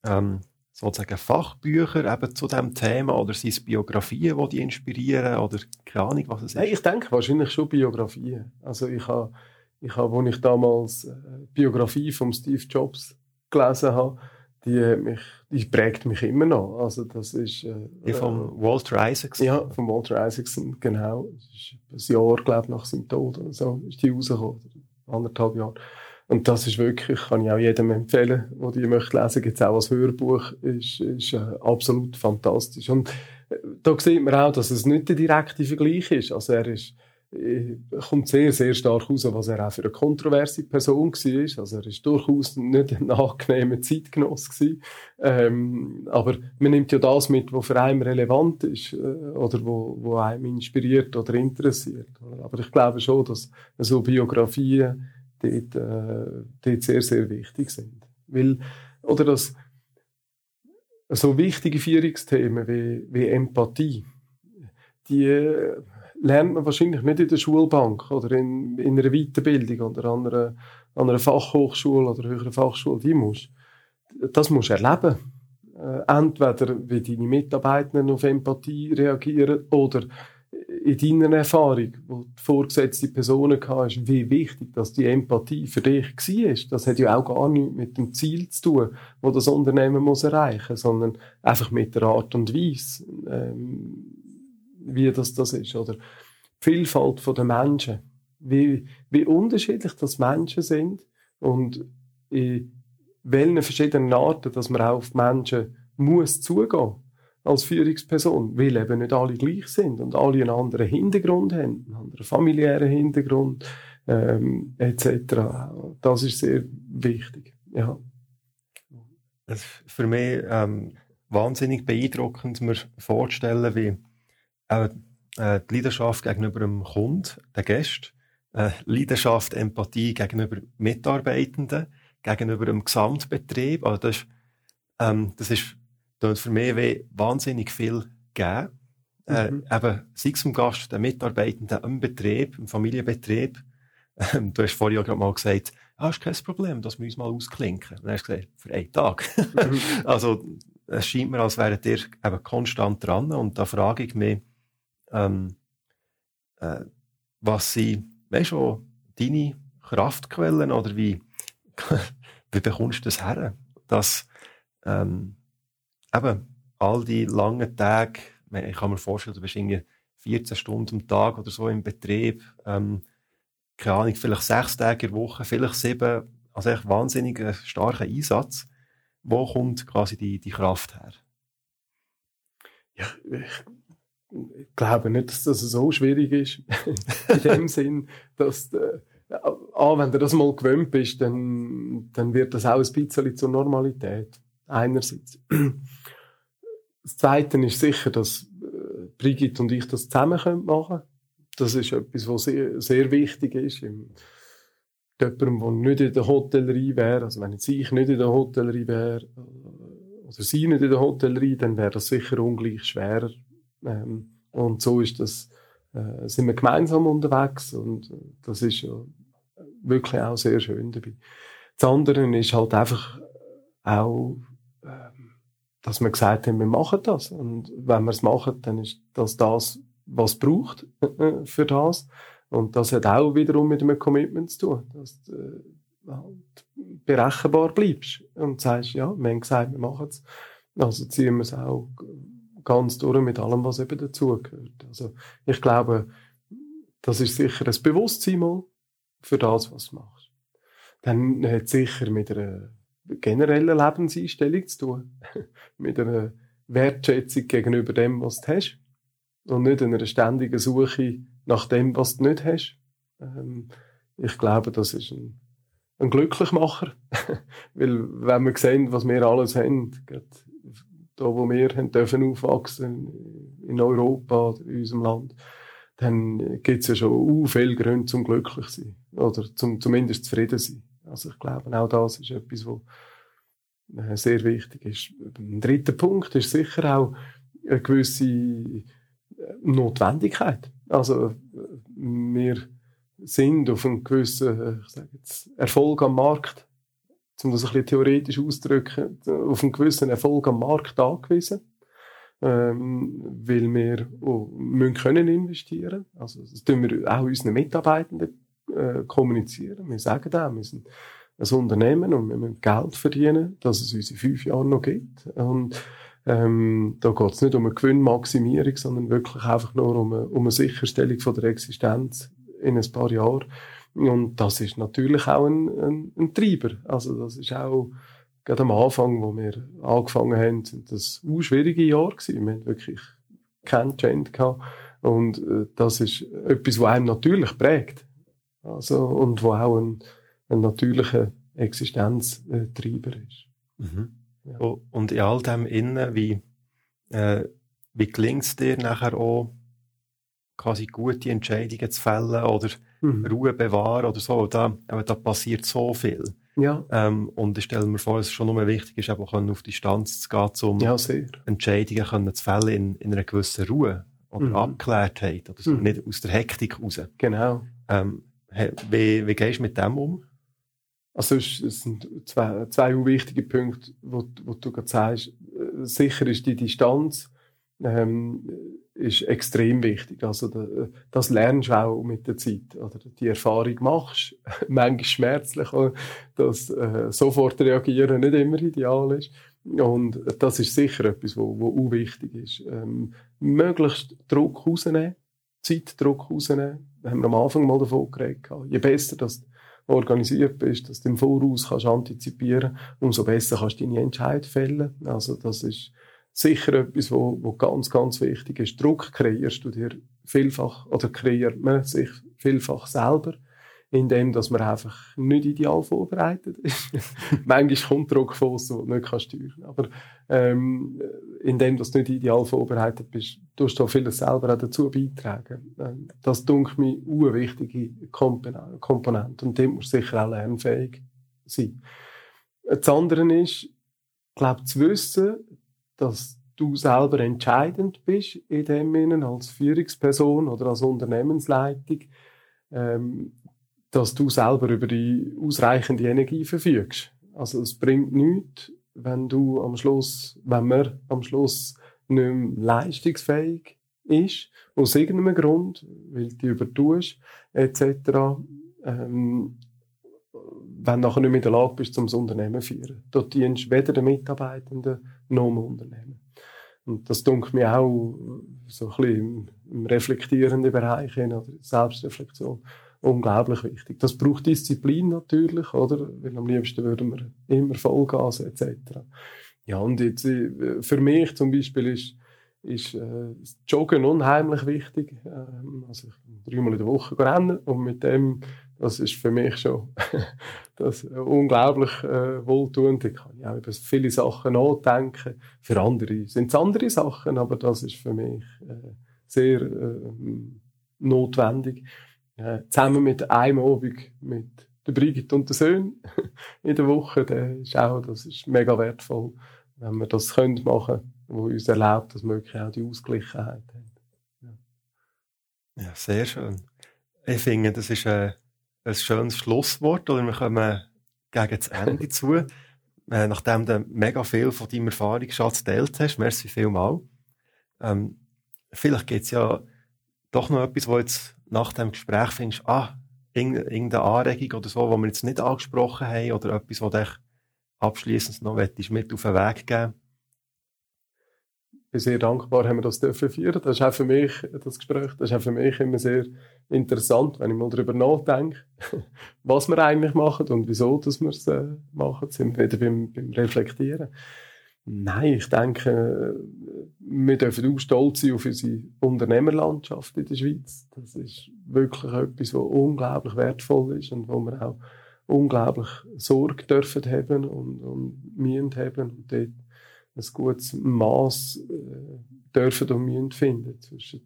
ähm, sozusagen Fachbücher eben zu diesem Thema oder sind es Biografien, die die inspirieren oder keine Ahnung, was es ist? Ich denke wahrscheinlich schon Biografien. Also ich habe, ich habe, als ich damals äh, Biografie von Steve Jobs gelesen habe, die, mich, die prägt mich immer noch. Also das ist... Äh, die von äh, Walter Isaacson? Ja, von Walter Isaacson, genau. Das ist ein Jahr, glaube ich, nach seinem Tod oder so, ist die rausgekommen. Anderthalb Jahre. Und das ist wirklich, kann ich auch jedem empfehlen, der die möchte lesen, gibt es auch als Hörbuch, ist, ist äh, absolut fantastisch. Und äh, da sieht man auch, dass es nicht der direkte Vergleich ist. Also er ist, äh, kommt sehr, sehr stark raus, was er auch für eine kontroverse Person war. Also er ist durchaus nicht ein angenehmer Zeitgenoss. Ähm, aber man nimmt ja das mit, was für einen relevant ist, äh, oder wo, wo einem inspiriert oder interessiert. Aber ich glaube schon, dass so Biografien dort, äh, dort sehr, sehr wichtig sind. Weil, oder das, so wichtige Führungsthemen wie, wie Empathie, die äh, lernt man wahrscheinlich nicht in der Schulbank oder in, in einer Weiterbildung oder an einer, an einer Fachhochschule oder höheren Fachschule. Die musst, das musst du erleben. Äh, entweder wie deine Mitarbeitenden auf Empathie reagieren oder in deiner Erfahrung, wo die vorgesetzte Personen hast, wie wichtig, dass die Empathie für dich war. Das hat ja auch gar nichts mit dem Ziel zu tun, wo das Unternehmen muss erreichen, sondern einfach mit der Art und Weise, ähm, wie das das ist, oder die Vielfalt der Menschen, wie, wie unterschiedlich das Menschen sind und in welchen verschiedenen Arten, dass man auch auf Menschen muss zugehen als Führungsperson, weil eben nicht alle gleich sind und alle einen anderen Hintergrund haben, einen anderen familiären Hintergrund ähm, etc. Das ist sehr wichtig. Ja. Es ist für mich ähm, wahnsinnig beeindruckend, mir vorzustellen, wie äh, die Leidenschaft gegenüber dem Kunden, den Gästen, äh, Leidenschaft, Empathie gegenüber Mitarbeitenden, gegenüber dem Gesamtbetrieb. Also das, ähm, das ist tut für mich wahnsinnig viel geben. Äh, mhm. Eben, sei es dem Gast, den Mitarbeitenden im Betrieb, im Familienbetrieb. Ähm, du hast vorhin gerade mal gesagt, ah, ist kein Problem, das müssen wir mal ausklinken. Und dann hast du gesagt, für einen Tag. Mhm. also, es scheint mir, als wäret ihr eben konstant dran. Und da frage ich mich, ähm, äh, was sind, weißt du, deine Kraftquellen oder wie, wie bekommst du das her? Dass, ähm, eben, all die langen Tage, ich kann mir vorstellen, du bist irgendwie 14 Stunden am Tag oder so im Betrieb, ähm, keine Ahnung, vielleicht sechs Tage in der Woche, vielleicht sieben, also echt wahnsinnig starker Einsatz. Wo kommt quasi die, die Kraft her? Ja, ich, ich glaube nicht, dass das so schwierig ist. in dem Sinn, dass, äh, ah, wenn du das mal gewöhnt bist, dann, dann wird das auch ein bisschen zur Normalität. Einerseits. Das Zweite ist sicher, dass äh, Brigitte und ich das zusammen machen können. Das ist etwas, was sehr, sehr wichtig ist. Jemandem, der nicht in der Hotellerie wäre, also wenn jetzt ich nicht in der Hotellerie wäre, äh, oder sie nicht in der Hotellerie, dann wäre das sicher ungleich schwerer. Ähm, und so ist das, äh, sind wir gemeinsam unterwegs und das ist ja wirklich auch sehr schön dabei. Das andere ist halt einfach auch, dass wir gesagt haben, wir machen das. Und wenn wir es machen, dann ist das das, was es braucht äh, für das. Und das hat auch wiederum mit einem Commitment zu tun, dass du äh, halt berechenbar bleibst und sagst, ja, wir haben gesagt, wir machen es. Also ziehen wir es auch ganz durch mit allem, was eben dazugehört. Also ich glaube, das ist sicher ein Bewusstsein mal für das, was du machst. Dann hat sicher mit einer generellen Lebenseinstellung zu tun. Mit einer Wertschätzung gegenüber dem, was du hast. Und nicht einer ständigen Suche nach dem, was du nicht hast. Ähm, ich glaube, das ist ein, ein Glücklichmacher. Weil, wenn wir sehen, was wir alles haben, da, wo wir haben dürfen aufwachsen, in Europa in unserem Land, dann gibt es ja schon uh, viele Gründe zum glücklich sein. Oder zum, zumindest zufrieden sein. Also ich glaube, auch das ist etwas, was äh, sehr wichtig ist. Ein dritter Punkt ist sicher auch eine gewisse äh, Notwendigkeit. Also wir sind auf einen gewissen äh, ich sage jetzt, Erfolg am Markt, um das ein bisschen theoretisch auszudrücken, auf einen gewissen Erfolg am Markt angewiesen. Ähm, weil wir oh, müssen können investieren. Also das tun wir auch unseren Mitarbeitenden äh, kommunizieren. Wir sagen auch, wir sind ein Unternehmen und wir müssen Geld verdienen, dass es uns in fünf Jahren noch gibt. Und ähm, da geht es nicht um eine Gewinnmaximierung, sondern wirklich einfach nur um eine, um eine Sicherstellung von der Existenz in ein paar Jahren. Und das ist natürlich auch ein, ein, ein Treiber. Also das ist auch gerade am Anfang, wo wir angefangen haben, sind das auch schwierige Jahre gewesen. Wir haben wirklich keinen Trend gehabt. Und äh, das ist etwas, was einem natürlich prägt. Also, und wo auch ein, ein natürlicher Existenztreiber ist. Mhm. Ja. Und in all dem innen, wie, äh, wie gelingt es dir nachher auch, quasi gute Entscheidungen zu fällen oder mhm. Ruhe bewahren oder so? Da, aber da passiert so viel. Ja. Ähm, und ich stelle mir vor, dass es schon nur wichtig ist, eben auf Distanz zu gehen, um ja. Entscheidungen können zu fällen in, in einer gewissen Ruhe oder Mhm. Abgeklärtheit oder so, Mhm. nicht aus der Hektik raus. Genau. Ähm, wie, wie gehst du mit dem um? Also es, sind zwei, zwei wichtige Punkte, wo, wo du gerade sagst. Äh, Sicher ist die Distanz ähm, ist extrem wichtig. Also da, das lernst du auch mit der Zeit. Oder die Erfahrung machst, manchmal schmerzlich, dass äh, sofort reagieren nicht immer ideal ist. Und das ist sicher etwas, wo, wo auch wichtig ist. Ähm, möglichst Druck rausnehmen, Zeitdruck rausnehmen. Haben wir am Anfang mal davon geredet. Je besser das organisiert bist, dass du im Voraus kannst antizipieren, umso besser kannst du deine Entscheidung fällen. Also das ist sicher etwas, wo, wo ganz, ganz wichtig ist. Druck kreierst du dir vielfach oder kreiert man sich vielfach selber, indem dass man einfach nicht ideal vorbereitet ist. Manchmal kommt Druck aussen, den du nicht kannst steuern Aber ähm, indem du nicht ideal vorbereitet bist, tust du auch vieles selber auch dazu beitragen. Ähm, Das dunkelt mir eine wichtige Kompon- Komponente und dem muss sicher auch lernfähig sein. Das andere ist, glaube zu wissen, dass du selber entscheidend bist in dem Innen als Führungsperson oder als Unternehmensleitung, ähm, dass du selber über die ausreichende Energie verfügst. Also es bringt nichts, wenn du am Schluss, wenn man am Schluss nicht mehr leistungsfähig ist, aus irgendeinem Grund, weil du übertust, etc., ähm, wenn du nachher nicht mehr in der Lage bist, zum Unternehmen zu führen. Dort dienst weder den Mitarbeitenden noch dem Unternehmen. Und das dunkelt mir auch so ein bisschen im, reflektierenden Bereich hin, oder Selbstreflexion unglaublich wichtig. Das braucht Disziplin natürlich, oder? Weil am liebsten würden wir immer Vollgas etc. Ja, und jetzt, äh, für mich zum Beispiel ist, ist äh, Joggen unheimlich wichtig. Ähm, also ich dreimal in der Woche rennen und mit dem, das ist für mich schon das unglaublich äh, wohltuend. Ich kann ja über viele Sachen nachdenken. Für andere sind es andere Sachen, aber das ist für mich äh, sehr äh, notwendig äh, zusammen mit einem Abend mit der Brigitte und den Söhnen in der Woche, der ist auch, das ist mega wertvoll, wenn wir das können machen, wo uns erlaubt, dass wir wirklich auch die Ausgleichheit haben. Ja, sehr schön. Ich finde, das ist ein, ein schönes Schlusswort, oder wir kommen gegen das Ende zu. Äh, nachdem du mega viel von deinem Erfahrungsschatz geteilt hast, merci vielmal. Ähm, vielleicht gibt es ja doch noch etwas, wo jetzt nach dem Gespräch findest, ah, irgende- irgendeine Anregung oder so, die wir jetzt nicht angesprochen haben, oder etwas, was dich abschließend noch möchtest mit auf den Weg geben Ich bin sehr dankbar, haben wir das dürfen führen. Das ist auch für mich, das Gespräch, das ist auch für mich immer sehr interessant, wenn ich mal darüber nachdenke, was wir eigentlich machen und wieso, dass wir es äh, machen. Sind wir wieder beim, beim Reflektieren. Nein, ich denke, wir dürfen auch stolz sein auf unsere Unternehmerlandschaft in der Schweiz. Das ist wirklich etwas, was unglaublich wertvoll ist und wo wir auch unglaublich Sorge dürfen haben und, und müssen haben und dort ein gutes Maß äh, dürfen und müssen finden zwischen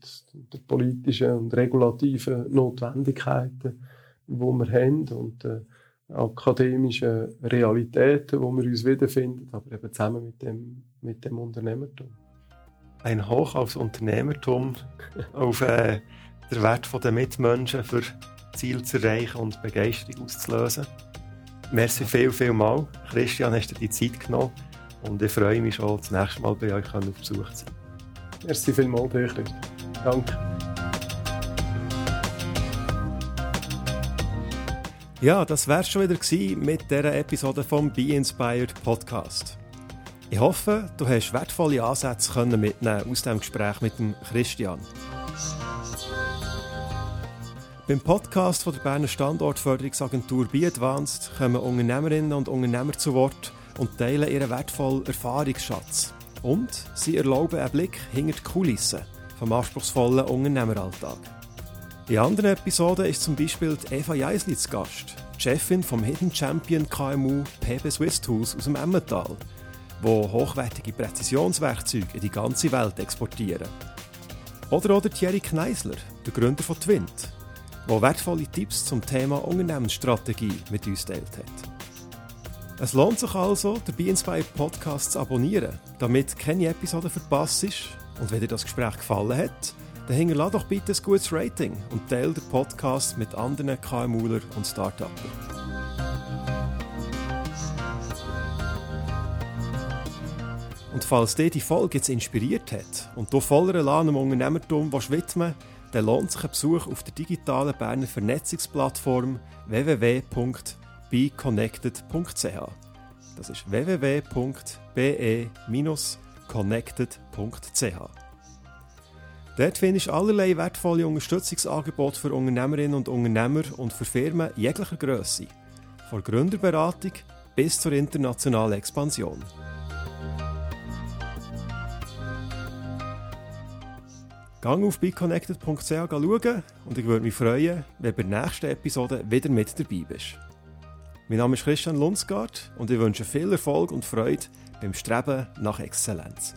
der politischen und regulativen Notwendigkeiten, die wir haben und äh, akademischen Realitäten, wo wir uns wiederfinden, aber eben zusammen mit dem, mit dem Unternehmertum. Ein Hoch aufs Unternehmertum, auf äh, den Wert der Mitmenschen für Ziel zu erreichen und Begeisterung auszulösen. Merci viel, viel mal. Christian, hast du die Zeit genommen und ich freue mich schon, das nächste Mal bei euch auf Besuch zu sein. Merci vielmals dir, Christian. Danke. Ja, das wär's schon wieder mit dieser Episode vom Be Inspired Podcast. Ich hoffe, du hast wertvolle Ansätze können mitnehmen aus dem Gespräch mit dem Christian. Beim Podcast von der Berner Standortförderungsagentur Be Advanced kommen Unternehmerinnen und Unternehmer zu Wort und teilen ihren wertvollen Erfahrungsschatz. Und sie erlauben einen Blick hinter die Kulissen vom anspruchsvollen Unternehmeralltag. In anderen Episoden ist zum Beispiel Eva Jeisli zu Gast, Chefin vom Hidden Champion KMU PB Swiss Tools aus dem Emmental, wo hochwertige Präzisionswerkzeuge in die ganze Welt exportieren. Oder auch der Thierry Kneisler, der Gründer von Twint, der wertvolle Tipps zum Thema Unternehmensstrategie mit uns teilt hat. Es lohnt sich also, den Be Inspired Podcast zu abonnieren, damit keine Episode verpasst ist. Und wenn dir das Gespräch gefallen hat, dann hinterlass doch bitte ein gutes Rating und teile den Podcast mit anderen KMUler und Startupper. Und falls dir die Folge jetzt inspiriert hat und du voller Elan am Unternehmertum widmen dann lohnt sich ein Besuch auf der digitalen Berner Vernetzungsplattform www.beconnected.ch. Das ist www.be-connected.ch. Dort findest du allerlei wertvolle Unterstützungsangebote für Unternehmerinnen und Unternehmer und für Firmen jeglicher Größe. Von Gründerberatung bis zur internationalen Expansion. Gang auf beconnected.ch schauen und ich würde mich freuen, wenn du bei der nächsten Episode wieder mit dabei bist. Mein Name ist Christian Lundsgaard und ich wünsche viel Erfolg und Freude beim Streben nach Exzellenz.